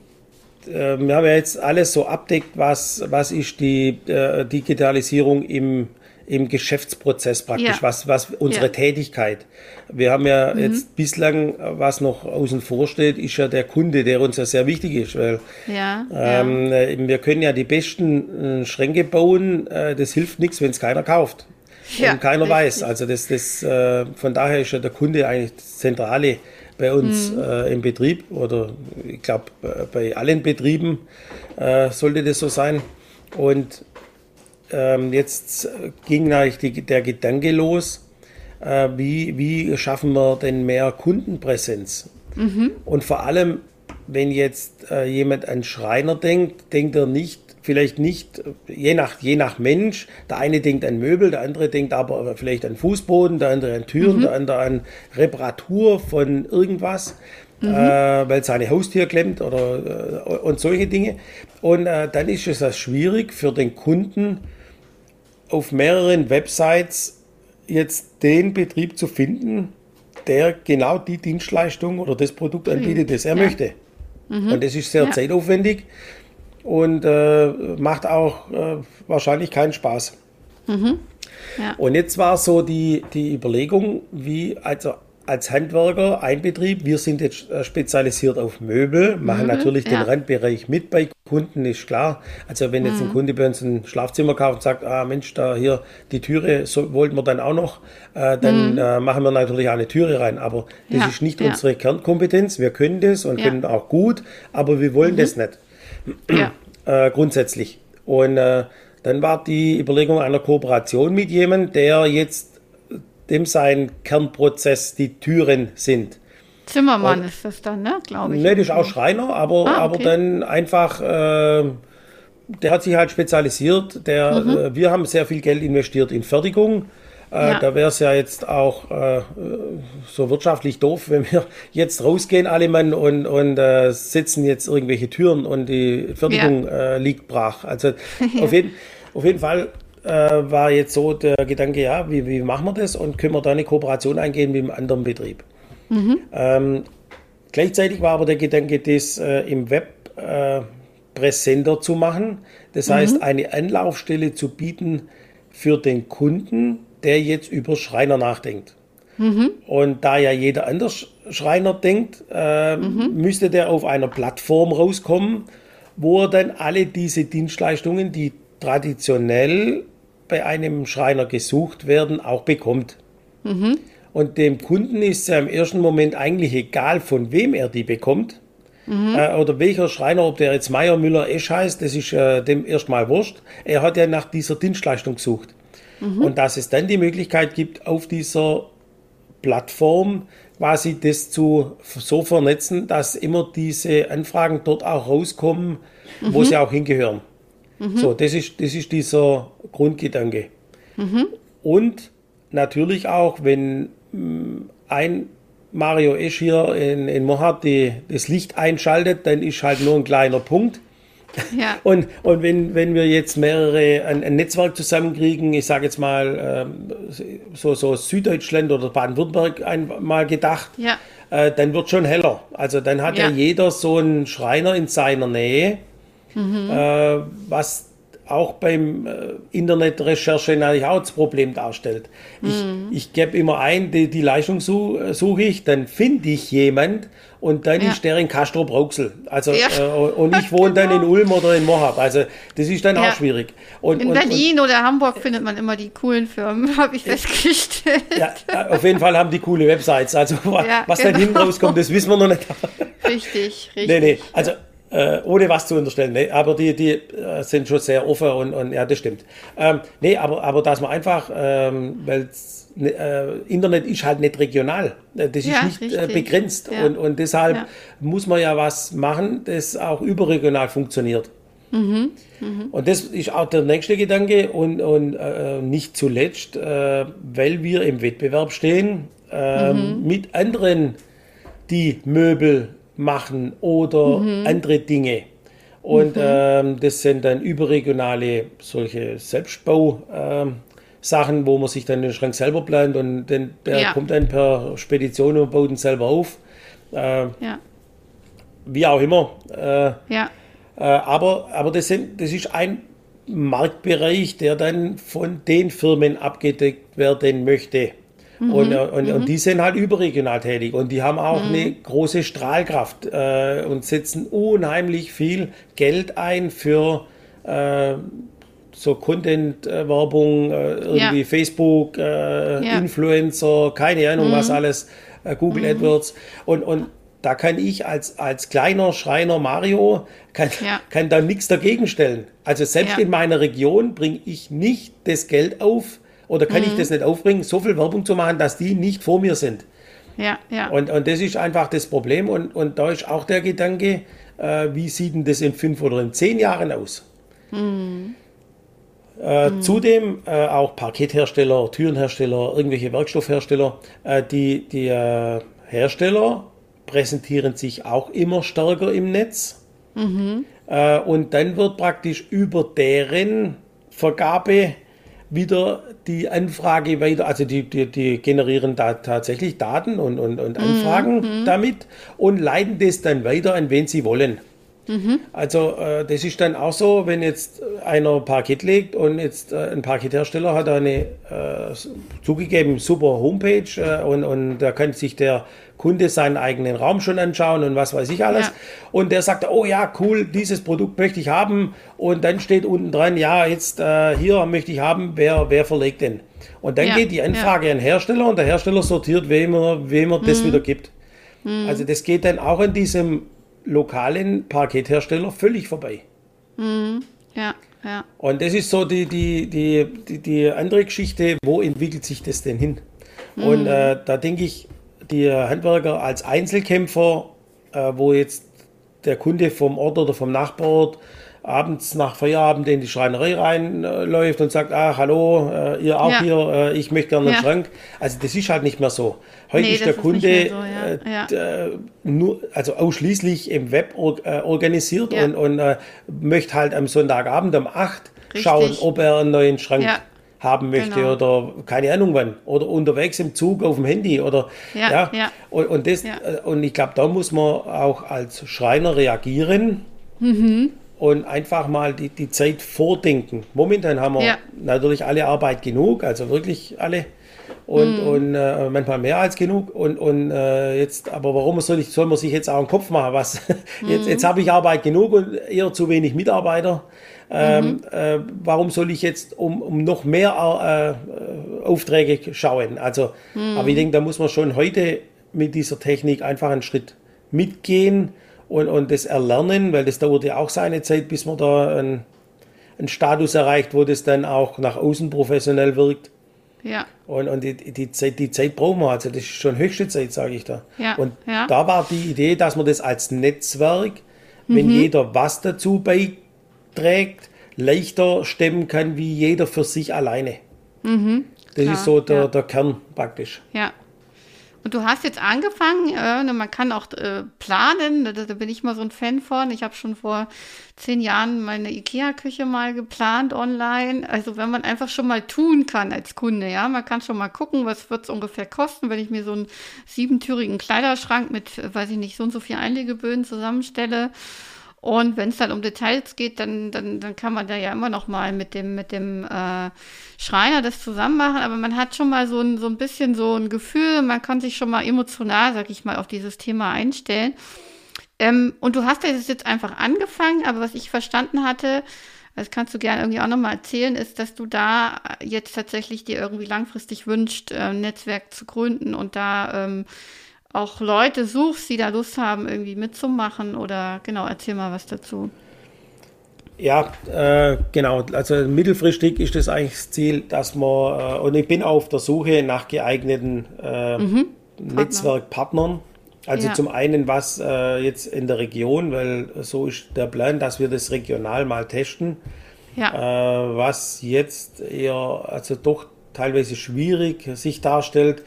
äh, wir haben ja jetzt alles so abdeckt, was, was ist die äh, Digitalisierung im im Geschäftsprozess praktisch, ja. was, was unsere ja. Tätigkeit. Wir haben ja mhm. jetzt bislang, was noch außen vor steht, ist ja der Kunde, der uns ja sehr wichtig ist, weil ja, ähm, äh, wir können ja die besten äh, Schränke bauen, äh, das hilft nichts, wenn es keiner kauft. und keiner richtig. weiß. Also das, das, äh, von daher ist ja der Kunde eigentlich das Zentrale bei uns mhm. äh, im Betrieb oder ich glaube äh, bei allen Betrieben äh, sollte das so sein. Und ähm, jetzt ging eigentlich der Gedanke los, äh, wie, wie schaffen wir denn mehr Kundenpräsenz? Mhm. Und vor allem, wenn jetzt äh, jemand an Schreiner denkt, denkt er nicht, vielleicht nicht, je nach, je nach Mensch, der eine denkt an Möbel, der andere denkt aber vielleicht an Fußboden, der andere an Türen, mhm. der andere an Reparatur von irgendwas. Mhm. Äh, weil seine Haustier klemmt oder äh, und solche Dinge. Und äh, dann ist es schwierig für den Kunden, auf mehreren Websites jetzt den Betrieb zu finden, der genau die Dienstleistung oder das Produkt anbietet, das er ja. möchte. Mhm. Und das ist sehr ja. zeitaufwendig. und äh, macht auch äh, wahrscheinlich keinen Spaß. Mhm. Ja. Und jetzt war so die, die Überlegung, wie, also als Handwerker, ein Betrieb, wir sind jetzt äh, spezialisiert auf Möbel, machen mhm, natürlich ja. den Randbereich mit bei Kunden, ist klar. Also wenn jetzt mhm. ein Kunde bei uns ein Schlafzimmer kauft und sagt, ah Mensch, da hier die Türe so, wollten wir dann auch noch, äh, dann mhm. äh, machen wir natürlich auch eine Türe rein. Aber das ja, ist nicht ja. unsere Kernkompetenz. Wir können das und können auch gut, aber wir wollen mhm. das nicht. Äh, grundsätzlich. Und äh, dann war die Überlegung einer Kooperation mit jemandem, der jetzt dem sein Kernprozess die Türen sind. Zimmermann und, ist das dann, ne? Glaube ich. Ne, das ist auch Schreiner, aber, ah, okay. aber dann einfach, äh, der hat sich halt spezialisiert. Der, mhm. äh, wir haben sehr viel Geld investiert in Fertigung. Äh, ja. Da wäre es ja jetzt auch äh, so wirtschaftlich doof, wenn wir jetzt rausgehen, alle Mann, und, und äh, sitzen jetzt irgendwelche Türen und die Fertigung ja. Äh, liegt brach. Also auf, jeden, auf jeden Fall äh, war jetzt so der Gedanke, ja, wie, wie machen wir das und können wir da eine Kooperation eingehen mit einem anderen Betrieb. Mhm. Ähm, gleichzeitig war aber der Gedanke, das äh, im Web äh, präsenter zu machen. Das mhm. heißt, eine Anlaufstelle zu bieten für den Kunden, der jetzt über Schreiner nachdenkt. Mhm. Und da ja jeder anders Schreiner denkt, äh, mhm. müsste der auf einer Plattform rauskommen, wo er dann alle diese Dienstleistungen, die traditionell bei einem Schreiner gesucht werden, auch bekommt. Mhm. Und dem Kunden ist es ja im ersten Moment eigentlich egal, von wem er die bekommt. Mhm. Äh, oder welcher Schreiner, ob der jetzt Meier, Müller, Esch heißt, das ist äh, dem erstmal wurscht. Er hat ja nach dieser Dienstleistung gesucht. Mhm. Und dass es dann die Möglichkeit gibt, auf dieser Plattform quasi das zu so vernetzen, dass immer diese Anfragen dort auch rauskommen, wo mhm. sie auch hingehören. Mhm. So, das ist, das ist dieser Grundgedanke. Mhm. Und natürlich auch, wenn mm, ein Mario Esch hier in, in Mohat die, das Licht einschaltet, dann ist halt nur ein kleiner Punkt. Ja. Und, und wenn, wenn wir jetzt mehrere, ein, ein Netzwerk zusammenkriegen, ich sage jetzt mal ähm, so, so Süddeutschland oder Baden-Württemberg einmal gedacht, ja. äh, dann wird schon heller. Also dann hat ja. ja jeder so einen Schreiner in seiner Nähe, mhm. äh, was auch beim äh, Internetrecherche natürlich auch das Problem darstellt. Ich, mhm. ich gebe immer ein, die, die Leistung suche such ich, dann finde ich jemand und dann ja. ist der in Castro Brauxel. Also, ja. äh, und ich wohne genau. dann in Ulm oder in Mohab. Also das ist dann ja. auch schwierig. Und, in und, Berlin und, oder Hamburg findet man immer die coolen Firmen, habe ich festgestellt. Ja, auf jeden Fall haben die coole Websites. Also was genau. dann hinten rauskommt, das wissen wir noch nicht. Richtig, richtig. Nee, nee. Also äh, ohne was zu unterstellen. Nee, aber die, die äh, sind schon sehr offen und, und ja, das stimmt. Ähm, nee, aber, aber dass man einfach, ähm, weil ne, äh, Internet ist halt nicht regional. Äh, das ja, ist nicht äh, begrenzt. Ja. Und, und deshalb ja. muss man ja was machen, das auch überregional funktioniert. Mhm. Mhm. Und das ist auch der nächste Gedanke und, und äh, nicht zuletzt, weil wir im Wettbewerb stehen ähm, mhm. mit anderen, die Möbel machen oder mhm. andere Dinge. Und mhm. ähm, das sind dann überregionale solche Selbstbau. Sachen, wo man sich dann den Schrank selber plant und dann, der ja. kommt dann per Spedition und baut ihn selber auf. Äh, ja. Wie auch immer. Äh, ja. Äh, aber aber das, sind, das ist ein Marktbereich, der dann von den Firmen abgedeckt werden möchte. Mhm. Und, äh, und, mhm. und, die sind halt überregional tätig und die haben auch mhm. eine große Strahlkraft äh, und setzen unheimlich viel Geld ein für äh, so Content-Werbung, äh, irgendwie ja. Facebook, äh, ja. Influencer, keine Ahnung mhm. was alles, äh, Google mhm. AdWords und, und da kann ich als, als kleiner Schreiner Mario, kann, ja. kann da nichts dagegen stellen. Also selbst in meiner Region bringe ich nicht das Geld auf, oder kann mhm. ich das nicht aufbringen, so viel Werbung zu machen, dass die nicht vor mir sind. Ja, ja. Und, und das ist einfach das Problem. Und, und da ist auch der Gedanke, äh, wie sieht denn das in fünf oder in zehn Jahren aus? Mhm. Äh, mhm. Zudem äh, auch Parketthersteller, Türenhersteller, irgendwelche Werkstoffhersteller. Äh, die die äh, Hersteller präsentieren sich auch immer stärker im Netz. Mhm. Äh, und dann wird praktisch über deren Vergabe wieder die Anfrage weiter, also die, die, die generieren da tatsächlich Daten und, und, und Anfragen mhm. damit und leiten das dann weiter, an wen sie wollen. Mhm. Also äh, das ist dann auch so, wenn jetzt einer Parkett legt und jetzt äh, ein Parketthersteller hat eine äh, zugegeben super Homepage äh, und, und da kann sich der Kunde seinen eigenen Raum schon anschauen und was weiß ich alles. Ja. Und der sagt, oh ja, cool, dieses Produkt möchte ich haben. Und dann steht unten dran, ja, jetzt äh, hier möchte ich haben, wer, wer verlegt denn? Und dann ja. geht die Anfrage ja. an den Hersteller und der Hersteller sortiert, wem er, wem er mhm. das wieder gibt. Mhm. Also das geht dann auch an diesem lokalen Parketthersteller völlig vorbei. Mhm. Ja, ja. Und das ist so die, die, die, die, die andere Geschichte, wo entwickelt sich das denn hin? Mhm. Und äh, da denke ich, die Handwerker als Einzelkämpfer, äh, wo jetzt der Kunde vom Ort oder vom Nachbarort abends nach Feierabend in die Schreinerei reinläuft und sagt, ah, hallo, äh, ihr auch ja. hier, äh, ich möchte gerne einen ja. Schrank. Also das ist halt nicht mehr so. Heute nee, ist der Kunde so, ja. Äh, nur, also ausschließlich im Web äh, organisiert und, und äh, möchte halt am Sonntagabend um 8 Richtig. schauen, ob er einen neuen Schrank haben möchte genau. oder keine Ahnung wann oder unterwegs im Zug auf dem Handy oder ja, ja. ja. Und, und, das ja. und ich glaube da muss man auch als Schreiner reagieren mhm und einfach mal die, die Zeit vordenken. Momentan haben wir natürlich alle Arbeit genug, also wirklich alle. Und, mm. und äh, manchmal mehr als genug. Und, und äh, jetzt, aber warum soll, ich, soll man sich jetzt auch einen Kopf machen? Was? jetzt, mm. jetzt habe ich Arbeit genug und eher zu wenig Mitarbeiter. Ähm, mhm. äh, warum soll ich jetzt um, um noch mehr äh, Aufträge schauen? Also, mm. aber ich denke, da muss man schon heute mit dieser Technik einfach einen Schritt mitgehen und, und das Erlernen, weil das dauert ja auch seine Zeit, bis man da einen, einen Status erreicht, wo das dann auch nach außen professionell wirkt. Ja. Und, und die, die, Zeit, die Zeit brauchen wir, also das ist schon höchste Zeit, sage ich da. Ja. Und ja. da war die Idee, dass man das als Netzwerk, mhm. wenn jeder was dazu beiträgt, leichter stemmen kann, wie jeder für sich alleine. Mhm. Das Klar, ist so der, ja. der Kern praktisch. Ja, und du hast jetzt angefangen, äh, man kann auch äh, planen, da, da, bin ich mal so ein Fan von. Ich habe schon vor zehn Jahren meine IKEA-Küche mal geplant online. Also wenn man einfach schon mal tun kann als Kunde, ja, man kann schon mal gucken, was wird es ungefähr kosten, wenn ich mir so einen siebentürigen Kleiderschrank mit, weiß ich nicht, so und so viel Einlegeböden zusammenstelle. Und wenn es dann um Details geht, dann, dann, dann kann man da ja immer noch mal mit dem, mit dem äh, Schreiner das zusammen machen. Aber man hat schon mal so ein, so ein bisschen so ein Gefühl, man kann sich schon mal emotional, sag ich mal, auf dieses Thema einstellen. Ähm, und du hast das jetzt einfach angefangen, aber was ich verstanden hatte, das kannst du gerne irgendwie auch nochmal erzählen, ist, dass du da jetzt tatsächlich dir irgendwie langfristig wünscht, äh, ein Netzwerk zu gründen und da ähm, auch Leute suchst, die da Lust haben, irgendwie mitzumachen oder genau, erzähl mal was dazu. Ja, äh, genau. Also mittelfristig ist das eigentlich das Ziel, dass man, äh, und ich bin auf der Suche nach geeigneten äh, mhm. Netzwerkpartnern. Also ja. zum einen was äh, jetzt in der Region, weil so ist der Plan, dass wir das regional mal testen. Ja. Äh, was jetzt eher, also doch teilweise schwierig sich darstellt,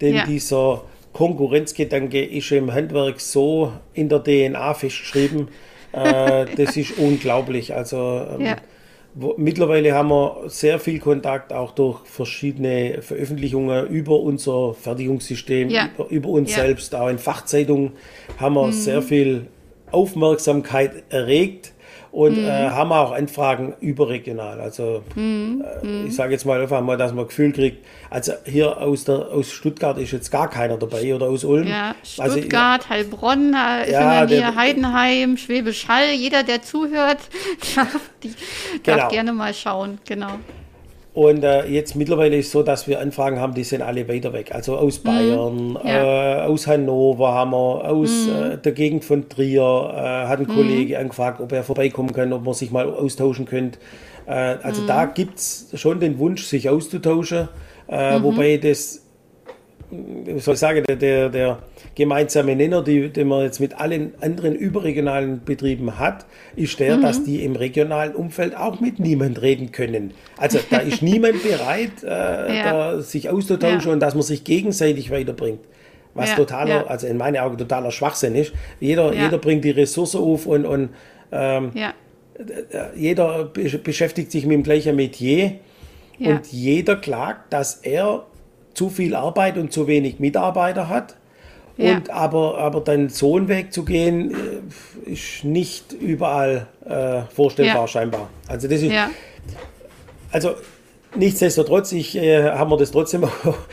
denn ja. dieser Konkurrenzgedanke ist im Handwerk so in der DNA festgeschrieben. Äh, das ist unglaublich. Also ähm, ja. wo, mittlerweile haben wir sehr viel Kontakt auch durch verschiedene Veröffentlichungen über unser Fertigungssystem, ja. über, über, uns ja. selbst. Auch in Fachzeitungen haben wir mhm. sehr viel Aufmerksamkeit erregt und mhm. äh, haben auch Anfragen überregional. Also mhm. äh, mhm. ich sage jetzt mal einfach mal, dass man ein Gefühl kriegt, also hier aus, der, aus Stuttgart ist jetzt gar keiner dabei oder aus Ulm. Ja, also Stuttgart, also, Heilbronn ist ja, in der Nähe, Heidenheim, Schwäbisch Hall, jeder, der zuhört, darf, die, darf genau. gerne mal schauen, genau. Und äh, jetzt mittlerweile ist es so, dass wir Anfragen haben, die sind alle weiter weg. Also aus mhm. Bayern, ja. äh, aus Hannover haben wir, aus mhm. äh, der Gegend von Trier äh, hat ein mhm. Kollege angefragt, ob er vorbeikommen kann, ob man sich mal austauschen könnte. Äh, also da mhm. gibt es schon den Wunsch, sich auszutauschen, mhm. wobei das wie soll ich sagen, der, der, der gemeinsame Nenner, die, den man jetzt mit allen anderen überregionalen Betrieben hat, ist der, mhm. dass die im regionalen Umfeld auch mit niemand reden können. Also da ist niemand bereit, äh, ja. da sich auszutauschen ja. und dass man sich gegenseitig weiterbringt. Was ja, totaler, also in meinen Augen totaler Schwachsinn ist. Jeder, jeder bringt die Ressource auf und, und ähm, jeder beschäftigt sich mit dem gleichen Metier und jeder klagt, dass er zu viel Arbeit und zu wenig Mitarbeiter hat. Ja. Und aber, aber dann so einen Weg zu gehen, äh, ist nicht überall äh, vorstellbar, ja. scheinbar. Also das ist. Ja. Also nichtsdestotrotz, ich äh, haben wir das trotzdem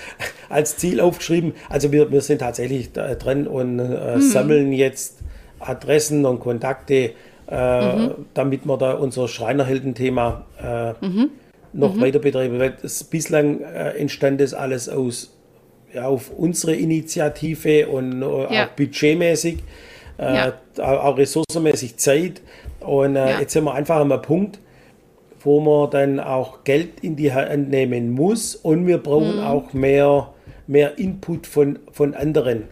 als Ziel aufgeschrieben. Also wir, wir sind tatsächlich dran und äh, mhm. sammeln jetzt Adressen und Kontakte, äh, mhm. damit wir da unser Schreinerhelden-Thema äh, mhm. Noch mhm. weiter betreiben. Weil das, bislang entstand das alles aus ja, auf unsere Initiative und äh, ja. auch budgetmäßig, äh, auch ressourcenmäßig Zeit. Und äh, jetzt sind wir einfach an einem Punkt, wo man dann auch Geld in die Hand nehmen muss und wir brauchen mhm. auch mehr, mehr Input von, von anderen.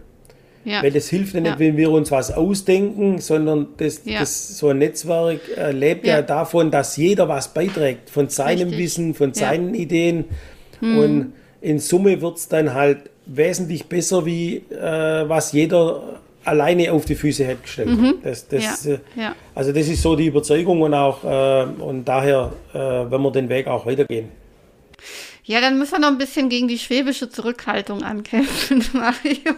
Ja. Weil das hilft ja nicht, wenn wir uns was ausdenken, sondern das, das so ein Netzwerk äh, lebt ja. davon, dass jeder was beiträgt, von seinem Richtig. Wissen, von seinen Ideen. Mhm. Und in Summe wird es dann halt wesentlich besser, wie äh, was jeder alleine auf die Füße hätte gestellt. Mhm. Das, das, ja. Äh, ja. Also das ist so die Überzeugung und auch äh, und daher äh, wenn wir den Weg auch weitergehen. Ja, dann müssen wir noch ein bisschen gegen die schwäbische Zurückhaltung ankämpfen, Mario.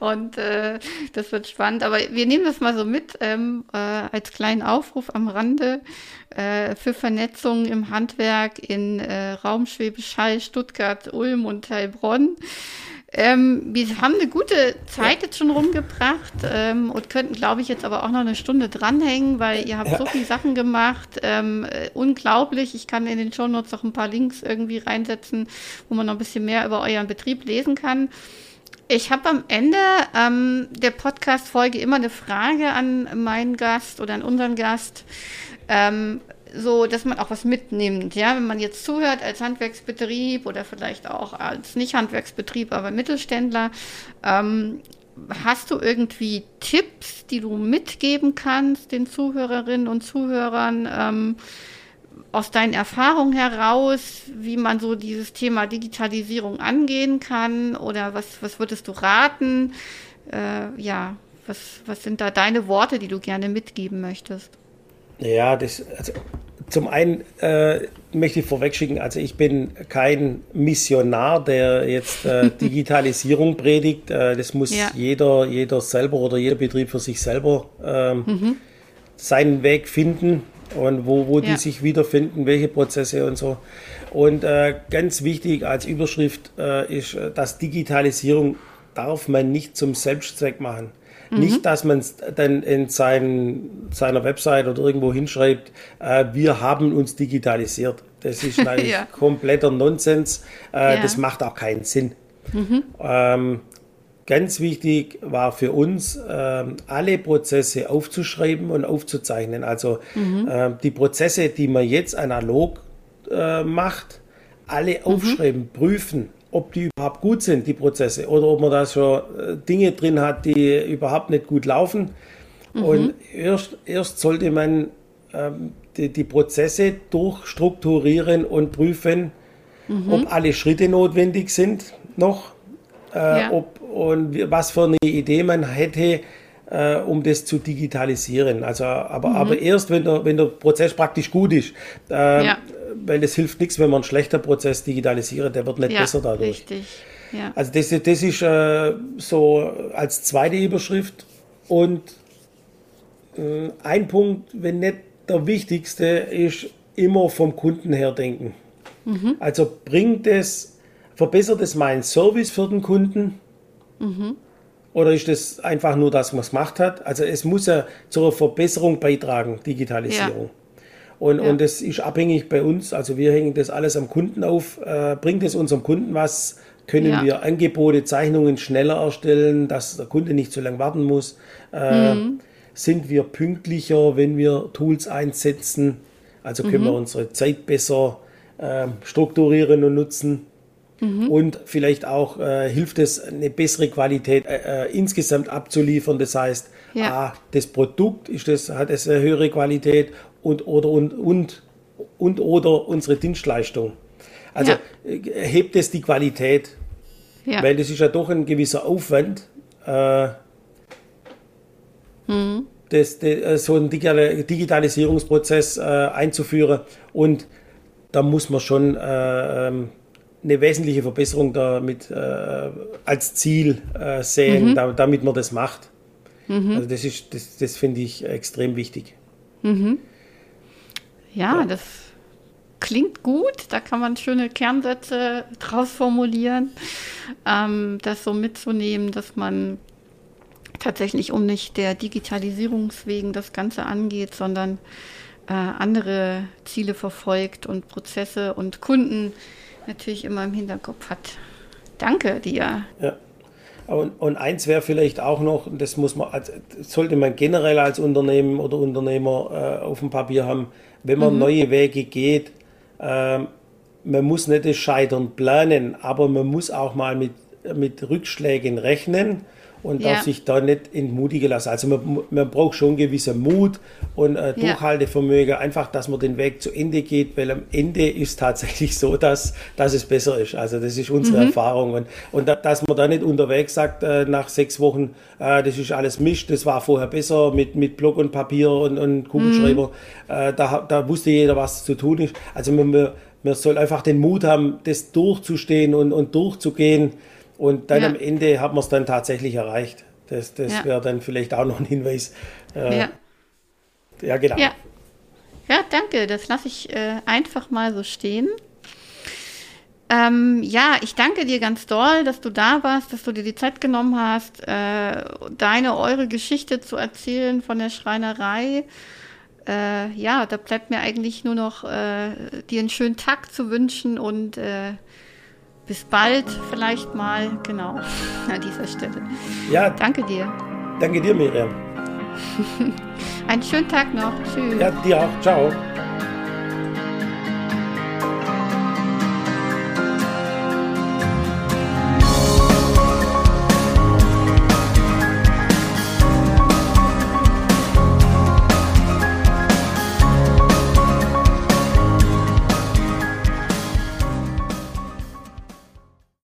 Und äh, das wird spannend. Aber wir nehmen das mal so mit ähm, äh, als kleinen Aufruf am Rande äh, für Vernetzung im Handwerk in äh, Raum Schwäbisch Hall, Stuttgart, Ulm und Heilbronn. Ähm, wir haben eine gute Zeit jetzt schon rumgebracht ähm, und könnten, glaube ich, jetzt aber auch noch eine Stunde dranhängen, weil ihr habt ja. so viele Sachen gemacht. Ähm, äh, unglaublich. Ich kann in den Shownotes noch ein paar Links irgendwie reinsetzen, wo man noch ein bisschen mehr über euren Betrieb lesen kann. Ich habe am Ende ähm, der Podcast-Folge immer eine Frage an meinen Gast oder an unseren Gast. So, dass man auch was mitnimmt. Ja, wenn man jetzt zuhört als Handwerksbetrieb oder vielleicht auch als Nicht-Handwerksbetrieb, aber Mittelständler, ähm, hast du irgendwie Tipps, die du mitgeben kannst den Zuhörerinnen und Zuhörern ähm, aus deinen Erfahrungen heraus, wie man so dieses Thema Digitalisierung angehen kann? Oder was, was würdest du raten? Äh, ja, was, was sind da deine Worte, die du gerne mitgeben möchtest? Ja, das, also zum einen äh, möchte ich vorwegschicken, also ich bin kein Missionar, der jetzt äh, Digitalisierung predigt. Äh, das muss ja. jeder, jeder selber oder jeder Betrieb für sich selber ähm, mhm. seinen Weg finden und wo, wo ja. die sich wiederfinden, welche Prozesse und so. Und äh, ganz wichtig als Überschrift äh, ist, äh, dass Digitalisierung darf man nicht zum Selbstzweck machen. Mhm. Nicht, dass man es dann in sein, seiner Website oder irgendwo hinschreibt, äh, wir haben uns digitalisiert. Das ist eigentlich ja. kompletter Nonsens. Äh, ja. Das macht auch keinen Sinn. Mhm. Ähm, ganz wichtig war für uns, äh, alle Prozesse aufzuschreiben und aufzuzeichnen. Also mhm. äh, die Prozesse, die man jetzt analog äh, macht, alle mhm. aufschreiben, prüfen, ob die überhaupt gut sind, die Prozesse, oder ob man da schon äh, Dinge drin hat, die überhaupt nicht gut laufen. Mhm. Und erst, erst sollte man ähm, die, die, Prozesse durchstrukturieren und prüfen, mhm. ob alle Schritte notwendig sind noch, äh, ja. ob, und was für eine Idee man hätte, äh, um das zu digitalisieren. Also, aber, mhm. aber erst, wenn der, wenn der Prozess praktisch gut ist. Äh, ja weil es hilft nichts, wenn man einen schlechten Prozess digitalisiert, der wird nicht ja, besser dadurch. Richtig. Ja. Also das, das ist äh, so als zweite Überschrift und äh, ein Punkt, wenn nicht der wichtigste, ist immer vom Kunden her denken. Mhm. Also bringt es, verbessert es meinen Service für den Kunden? Mhm. Oder ist das einfach nur, dass man es gemacht hat? Also es muss ja zur Verbesserung beitragen, Digitalisierung. Ja. Und, ja. und das ist abhängig bei uns. Also wir hängen das alles am Kunden auf. Äh, bringt es unserem Kunden was? Können ja. wir Angebote, Zeichnungen schneller erstellen, dass der Kunde nicht so lange warten muss? Äh, mhm. Sind wir pünktlicher, wenn wir Tools einsetzen? Also können mhm. wir unsere Zeit besser äh, strukturieren und nutzen. Mhm. Und vielleicht auch äh, hilft es, eine bessere Qualität äh, äh insgesamt abzuliefern. Das heißt, ja. A, das Produkt ist das, hat es eine höhere Qualität und oder und, und, und oder unsere Dienstleistung. Also ja. Äh, hebt es die Qualität, ja. weil das ist ja doch ein gewisser Aufwand, äh, mhm. das, das, äh, so einen Digitalisierungsprozess äh, einzuführen und da muss man schon äh, ähm, eine wesentliche Verbesserung damit äh, als Ziel sehen, mhm. da, damit man das macht. Mhm. Also das ist, das, das finde ich extrem wichtig. Mhm. Ja, ja, das klingt gut. Da kann man schöne Kernsätze draus formulieren, ähm, das so mitzunehmen, dass man tatsächlich um nicht der Digitalisierungswegen das Ganze angeht, sondern äh, andere Ziele verfolgt und Prozesse und Kunden natürlich immer im Hinterkopf hat. Danke dir. Ja. Und, und eins wäre vielleicht auch noch, das muss man, also sollte man generell als Unternehmen oder Unternehmer äh, auf dem Papier haben, wenn man mhm. neue Wege geht, äh, man muss nicht das Scheitern planen, aber man muss auch mal mit, mit Rückschlägen rechnen und ja. auch sich da nicht entmutigen lassen. Also man, man braucht schon gewissen Mut und äh, Durchhaltevermögen, ja. einfach, dass man den Weg zu Ende geht, weil am Ende ist tatsächlich so, dass, dass es besser ist. Also das ist unsere mhm. Erfahrung und, und da, dass man da nicht unterwegs sagt, äh, nach sechs Wochen, äh, das ist alles Mist, das war vorher besser mit, mit Block und Papier und, und Kugelschreiber, mhm. Äh, da, da wusste jeder, was zu tun ist. Also man, man soll einfach den Mut haben, das durchzustehen und, und durchzugehen. Und dann ja. am Ende hat man es dann tatsächlich erreicht. Das, das ja. wäre dann vielleicht auch noch ein Hinweis. Äh, ja. ja, genau. Ja. ja, danke. Das lasse ich äh, einfach mal so stehen. Ähm, ja, ich danke dir ganz doll, dass du da warst, dass du dir die Zeit genommen hast, äh, deine, eure Geschichte zu erzählen von der Schreinerei. Äh, ja, da bleibt mir eigentlich nur noch äh, dir einen schönen Tag zu wünschen und äh, bis bald vielleicht mal, genau, an dieser Stelle. Ja. Danke dir. Danke dir, Miriam. Einen schönen Tag noch. Tschüss. Ja, dir auch. Ciao.